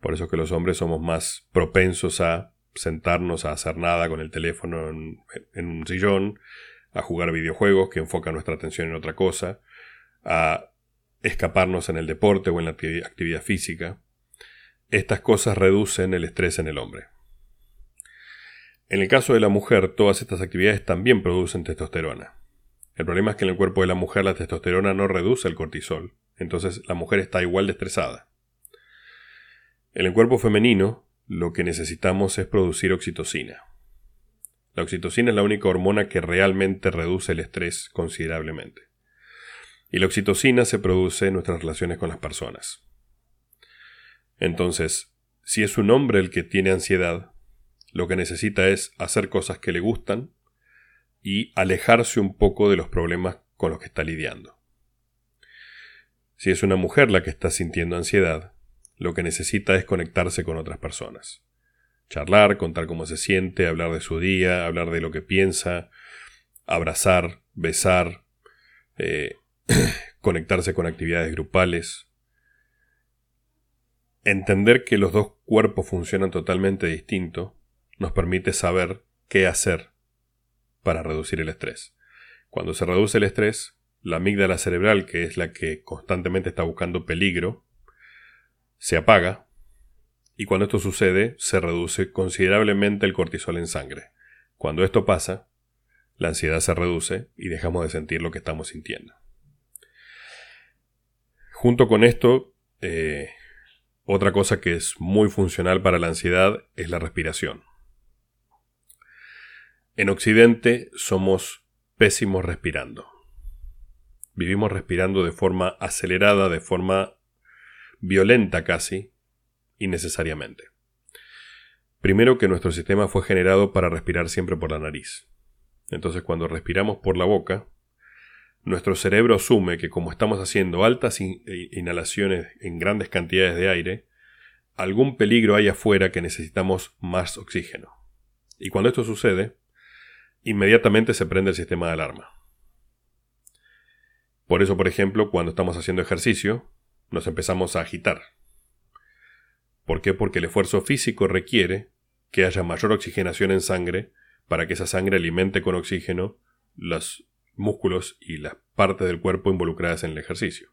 A: Por eso es que los hombres somos más propensos a sentarnos a hacer nada con el teléfono en, un sillón, a jugar videojuegos que enfocan nuestra atención en otra cosa, a escaparnos en el deporte o en la actividad física. Estas cosas reducen el estrés en el hombre. En el caso de la mujer, todas estas actividades también producen testosterona. El problema es que en el cuerpo de la mujer la testosterona no reduce el cortisol, entonces la mujer está igual de estresada. En el cuerpo femenino, lo que necesitamos es producir oxitocina. La oxitocina es la única hormona que realmente reduce el estrés considerablemente. Y la oxitocina se produce en nuestras relaciones con las personas. Entonces, si es un hombre el que tiene ansiedad, lo que necesita es hacer cosas que le gustan y alejarse un poco de los problemas con los que está lidiando. Si es una mujer la que está sintiendo ansiedad, lo que necesita es conectarse con otras personas. Charlar, contar cómo se siente, hablar de su día, hablar de lo que piensa, abrazar, besar, eh, conectarse con actividades grupales. Entender que los dos cuerpos funcionan totalmente distinto nos permite saber qué hacer para reducir el estrés. Cuando se reduce el estrés, la amígdala cerebral, que es la que constantemente está buscando peligro, se apaga y cuando esto sucede se reduce considerablemente el cortisol en sangre. Cuando esto pasa, la ansiedad se reduce y dejamos de sentir lo que estamos sintiendo. Junto con esto, eh, otra cosa que es muy funcional para la ansiedad es la respiración. En Occidente somos pésimos respirando. Vivimos respirando de forma acelerada, de forma violenta casi, innecesariamente. Primero que nuestro sistema fue generado para respirar siempre por la nariz. Entonces cuando respiramos por la boca, nuestro cerebro asume que como estamos haciendo altas inhalaciones en grandes cantidades de aire, algún peligro hay afuera que necesitamos más oxígeno. Y cuando esto sucede, inmediatamente se prende el sistema de alarma. Por eso, por ejemplo, cuando estamos haciendo ejercicio, nos empezamos a agitar. ¿Por qué? Porque el esfuerzo físico requiere que haya mayor oxigenación en sangre para que esa sangre alimente con oxígeno los músculos y las partes del cuerpo involucradas en el ejercicio.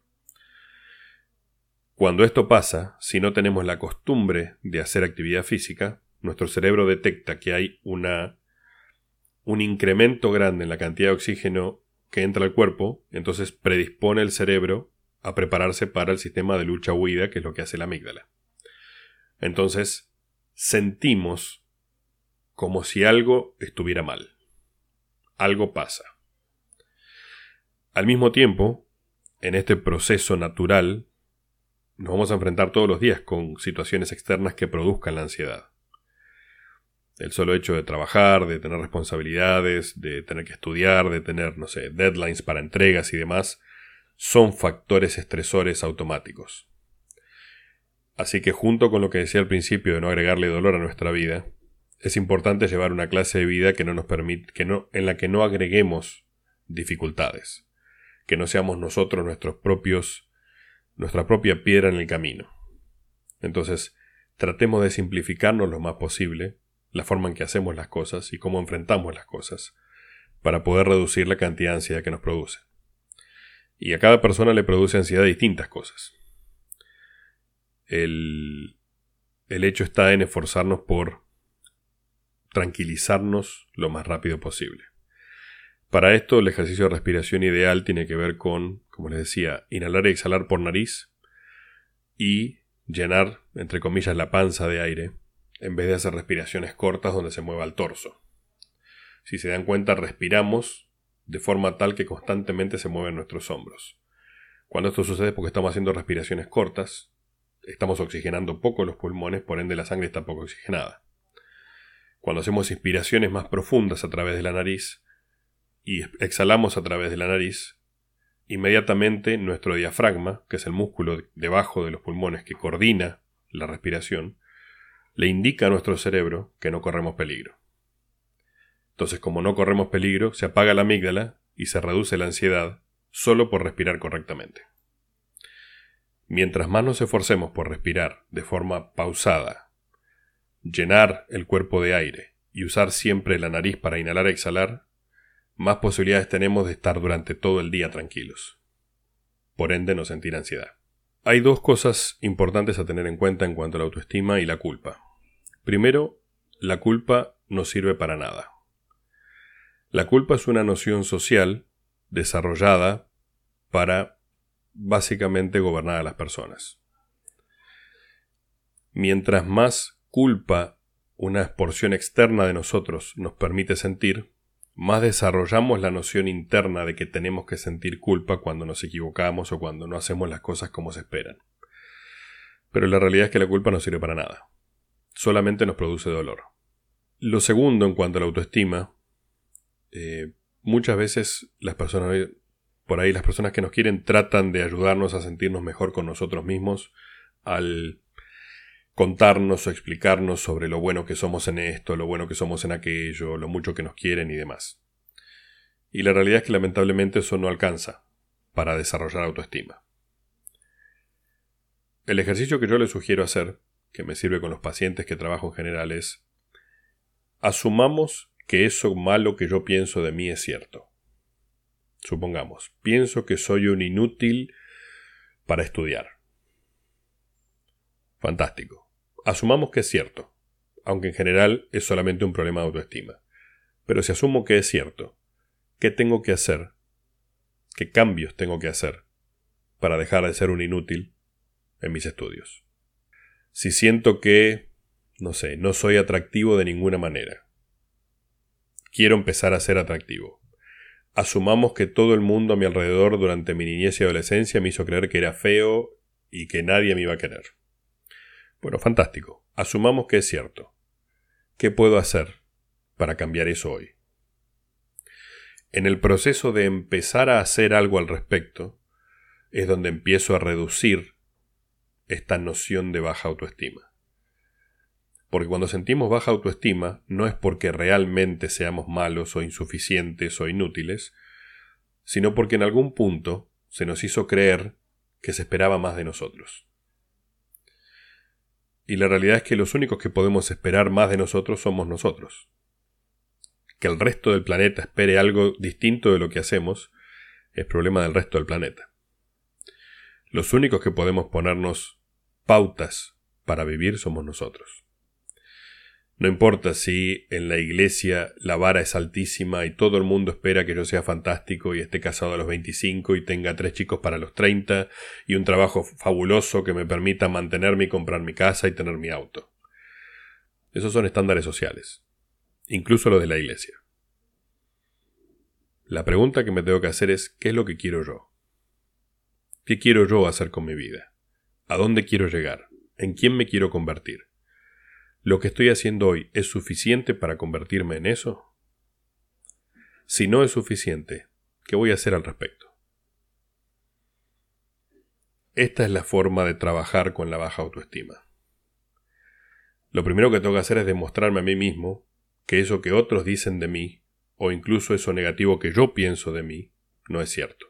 A: Cuando esto pasa, si no tenemos la costumbre de hacer actividad física, nuestro cerebro detecta que hay una un incremento grande en la cantidad de oxígeno que entra al cuerpo, entonces predispone el cerebro a prepararse para el sistema de lucha-huida, que es lo que hace la amígdala. Entonces, sentimos como si algo estuviera mal. Algo pasa. Al mismo tiempo, en este proceso natural, nos vamos a enfrentar todos los días con situaciones externas que produzcan la ansiedad. El solo hecho de trabajar, de tener responsabilidades, de tener que estudiar, de tener, no sé, deadlines para entregas y demás, son factores estresores automáticos. Así que junto con lo que decía al principio de no agregarle dolor a nuestra vida, es importante llevar una clase de vida que no nos permite, que no, en la que no agreguemos dificultades, que no seamos nosotros nuestros propios, nuestra propia piedra en el camino. Entonces, tratemos de simplificarnos lo más posible la forma en que hacemos las cosas y cómo enfrentamos las cosas, para poder reducir la cantidad de ansiedad que nos produce. Y a cada persona le produce ansiedad distintas cosas. El, el hecho está en esforzarnos por tranquilizarnos lo más rápido posible. Para esto, el ejercicio de respiración ideal tiene que ver con, como les decía, inhalar y exhalar por nariz y llenar, entre comillas, la panza de aire en vez de hacer respiraciones cortas donde se mueva el torso. Si se dan cuenta, respiramos de forma tal que constantemente se mueven nuestros hombros. Cuando esto sucede es porque estamos haciendo respiraciones cortas, estamos oxigenando poco los pulmones, por ende la sangre está poco oxigenada. Cuando hacemos inspiraciones más profundas a través de la nariz y exhalamos a través de la nariz, inmediatamente nuestro diafragma, que es el músculo debajo de los pulmones que coordina la respiración, le indica a nuestro cerebro que no corremos peligro. Entonces, como no corremos peligro, se apaga la amígdala y se reduce la ansiedad solo por respirar correctamente. Mientras más nos esforcemos por respirar de forma pausada, llenar el cuerpo de aire y usar siempre la nariz para inhalar y exhalar, más posibilidades tenemos de estar durante todo el día tranquilos. Por ende, no sentir ansiedad. Hay dos cosas importantes a tener en cuenta en cuanto a la autoestima y la culpa. Primero, la culpa no sirve para nada. La culpa es una noción social desarrollada para básicamente gobernar a las personas. Mientras más culpa una porción externa de nosotros nos permite sentir, más desarrollamos la noción interna de que tenemos que sentir culpa cuando nos equivocamos o cuando no hacemos las cosas como se esperan. Pero la realidad es que la culpa no sirve para nada. Solamente nos produce dolor. Lo segundo en cuanto a la autoestima, eh, muchas veces las personas, por ahí las personas que nos quieren tratan de ayudarnos a sentirnos mejor con nosotros mismos al contarnos o explicarnos sobre lo bueno que somos en esto, lo bueno que somos en aquello, lo mucho que nos quieren y demás. Y la realidad es que lamentablemente eso no alcanza para desarrollar autoestima. El ejercicio que yo le sugiero hacer, que me sirve con los pacientes que trabajo en general, es asumamos que eso malo que yo pienso de mí es cierto. Supongamos, pienso que soy un inútil para estudiar. Fantástico. Asumamos que es cierto, aunque en general es solamente un problema de autoestima. Pero si asumo que es cierto, ¿qué tengo que hacer? ¿Qué cambios tengo que hacer para dejar de ser un inútil en mis estudios? Si siento que, no sé, no soy atractivo de ninguna manera. Quiero empezar a ser atractivo. Asumamos que todo el mundo a mi alrededor durante mi niñez y adolescencia me hizo creer que era feo y que nadie me iba a querer. Bueno, fantástico. Asumamos que es cierto. ¿Qué puedo hacer para cambiar eso hoy? En el proceso de empezar a hacer algo al respecto, es donde empiezo a reducir esta noción de baja autoestima. Porque cuando sentimos baja autoestima no es porque realmente seamos malos o insuficientes o inútiles, sino porque en algún punto se nos hizo creer que se esperaba más de nosotros. Y la realidad es que los únicos que podemos esperar más de nosotros somos nosotros. Que el resto del planeta espere algo distinto de lo que hacemos es problema del resto del planeta. Los únicos que podemos ponernos pautas para vivir somos nosotros. No importa si en la iglesia la vara es altísima y todo el mundo espera que yo sea fantástico y esté casado a los 25 y tenga tres chicos para los 30 y un trabajo fabuloso que me permita mantenerme y comprar mi casa y tener mi auto. Esos son estándares sociales, incluso los de la iglesia. La pregunta que me tengo que hacer es ¿qué es lo que quiero yo? ¿Qué quiero yo hacer con mi vida? ¿A dónde quiero llegar? ¿En quién me quiero convertir? ¿Lo que estoy haciendo hoy es suficiente para convertirme en eso? Si no es suficiente, ¿qué voy a hacer al respecto? Esta es la forma de trabajar con la baja autoestima. Lo primero que tengo que hacer es demostrarme a mí mismo que eso que otros dicen de mí, o incluso eso negativo que yo pienso de mí, no es cierto.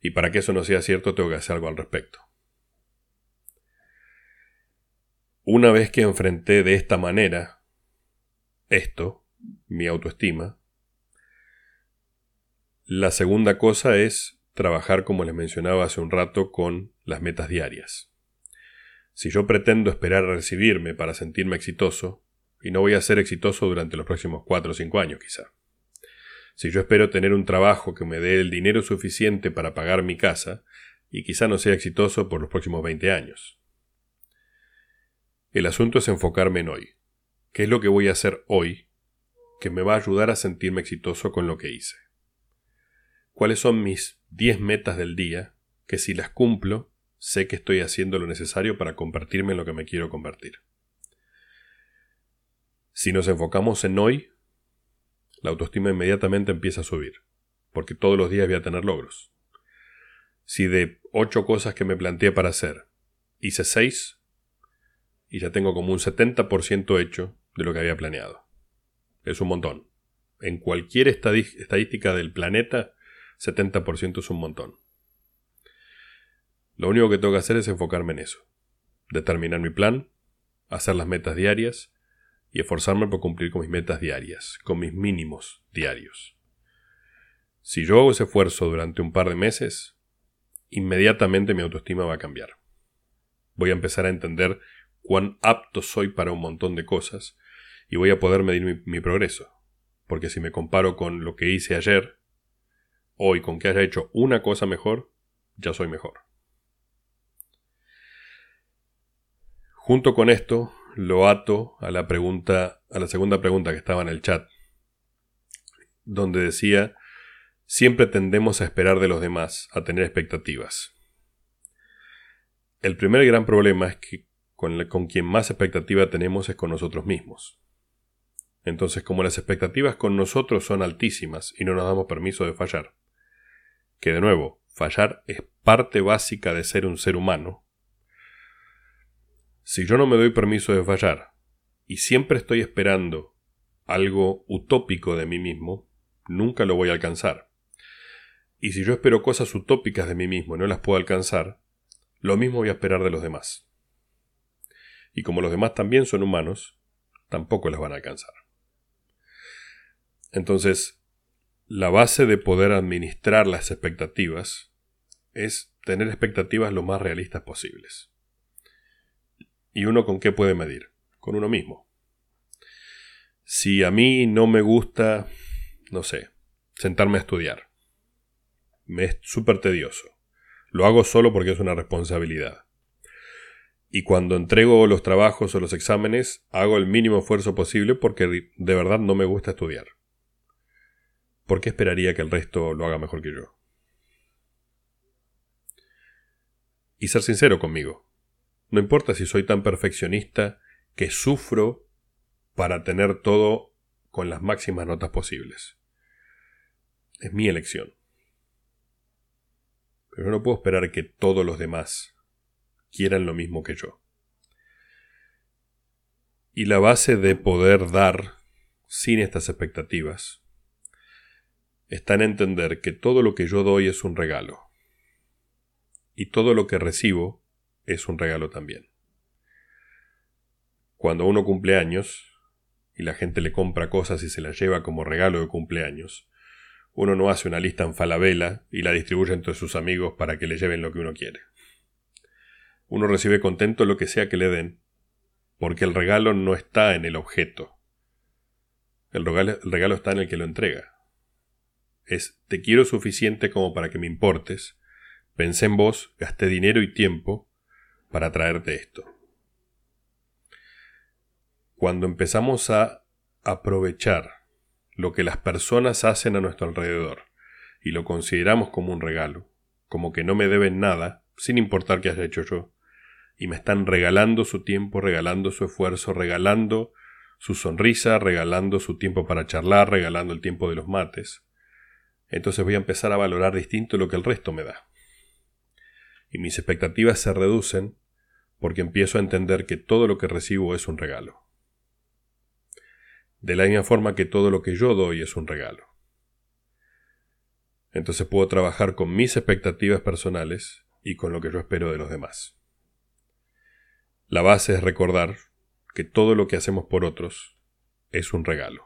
A: Y para que eso no sea cierto tengo que hacer algo al respecto. Una vez que enfrenté de esta manera esto, mi autoestima, la segunda cosa es trabajar, como les mencionaba hace un rato, con las metas diarias. Si yo pretendo esperar a recibirme para sentirme exitoso, y no voy a ser exitoso durante los próximos 4 o 5 años quizá. Si yo espero tener un trabajo que me dé el dinero suficiente para pagar mi casa, y quizá no sea exitoso por los próximos 20 años. El asunto es enfocarme en hoy. ¿Qué es lo que voy a hacer hoy que me va a ayudar a sentirme exitoso con lo que hice? ¿Cuáles son mis 10 metas del día que si las cumplo, sé que estoy haciendo lo necesario para convertirme en lo que me quiero convertir? Si nos enfocamos en hoy, la autoestima inmediatamente empieza a subir, porque todos los días voy a tener logros. Si de 8 cosas que me planteé para hacer, hice 6, y ya tengo como un 70% hecho de lo que había planeado. Es un montón. En cualquier estadística del planeta, 70% es un montón. Lo único que tengo que hacer es enfocarme en eso. Determinar mi plan, hacer las metas diarias y esforzarme por cumplir con mis metas diarias, con mis mínimos diarios. Si yo hago ese esfuerzo durante un par de meses, inmediatamente mi autoestima va a cambiar. Voy a empezar a entender cuán apto soy para un montón de cosas y voy a poder medir mi, progreso. Porque si me comparo con lo que hice ayer, hoy con que haya hecho una cosa mejor, ya soy mejor. Junto con esto, lo ato a la pregunta, a la segunda pregunta que estaba en el chat, donde decía, siempre tendemos a esperar de los demás, a tener expectativas. El primer gran problema es que con, quien más expectativa tenemos es con nosotros mismos. Entonces, como las expectativas con nosotros son altísimas y no nos damos permiso de fallar, que de nuevo, fallar es parte básica de ser un ser humano, si yo no me doy permiso de fallar y siempre estoy esperando algo utópico de mí mismo, nunca lo voy a alcanzar. Y si yo espero cosas utópicas de mí mismo y no las puedo alcanzar, lo mismo voy a esperar de los demás. Y como los demás también son humanos, tampoco las van a alcanzar. Entonces, la base de poder administrar las expectativas es tener expectativas lo más realistas posibles. ¿Y uno con qué puede medir? Con uno mismo. Si a mí no me gusta, no sé, sentarme a estudiar, me es súper tedioso. Lo hago solo porque es una responsabilidad. Y cuando entrego los trabajos o los exámenes, hago el mínimo esfuerzo posible porque de verdad no me gusta estudiar. ¿Por qué esperaría que el resto lo haga mejor que yo? Y ser sincero conmigo. No importa si soy tan perfeccionista que sufro para tener todo con las máximas notas posibles. Es mi elección. Pero no puedo esperar que todos los demás quieran lo mismo que yo. Y la base de poder dar sin estas expectativas está en entender que todo lo que yo doy es un regalo. Y todo lo que recibo es un regalo también. Cuando uno cumple años, y la gente le compra cosas y se las lleva como regalo de cumpleaños, uno no hace una lista en falabella y la distribuye entre sus amigos para que le lleven lo que uno quiere. Uno recibe contento lo que sea que le den, porque el regalo no está en el objeto. El regalo, está en el que lo entrega. Es te quiero suficiente como para que me importes, pensé en vos, gasté dinero y tiempo para traerte esto. Cuando empezamos a aprovechar lo que las personas hacen a nuestro alrededor y lo consideramos como un regalo, como que no me deben nada, sin importar qué haya hecho yo, y me están regalando su tiempo, regalando su esfuerzo, regalando su sonrisa, regalando su tiempo para charlar, regalando el tiempo de los mates, entonces voy a empezar a valorar distinto lo que el resto me da. Y mis expectativas se reducen porque empiezo a entender que todo lo que recibo es un regalo. De la misma forma que todo lo que yo doy es un regalo. Entonces puedo trabajar con mis expectativas personales y con lo que yo espero de los demás. La base es recordar que todo lo que hacemos por otros es un regalo.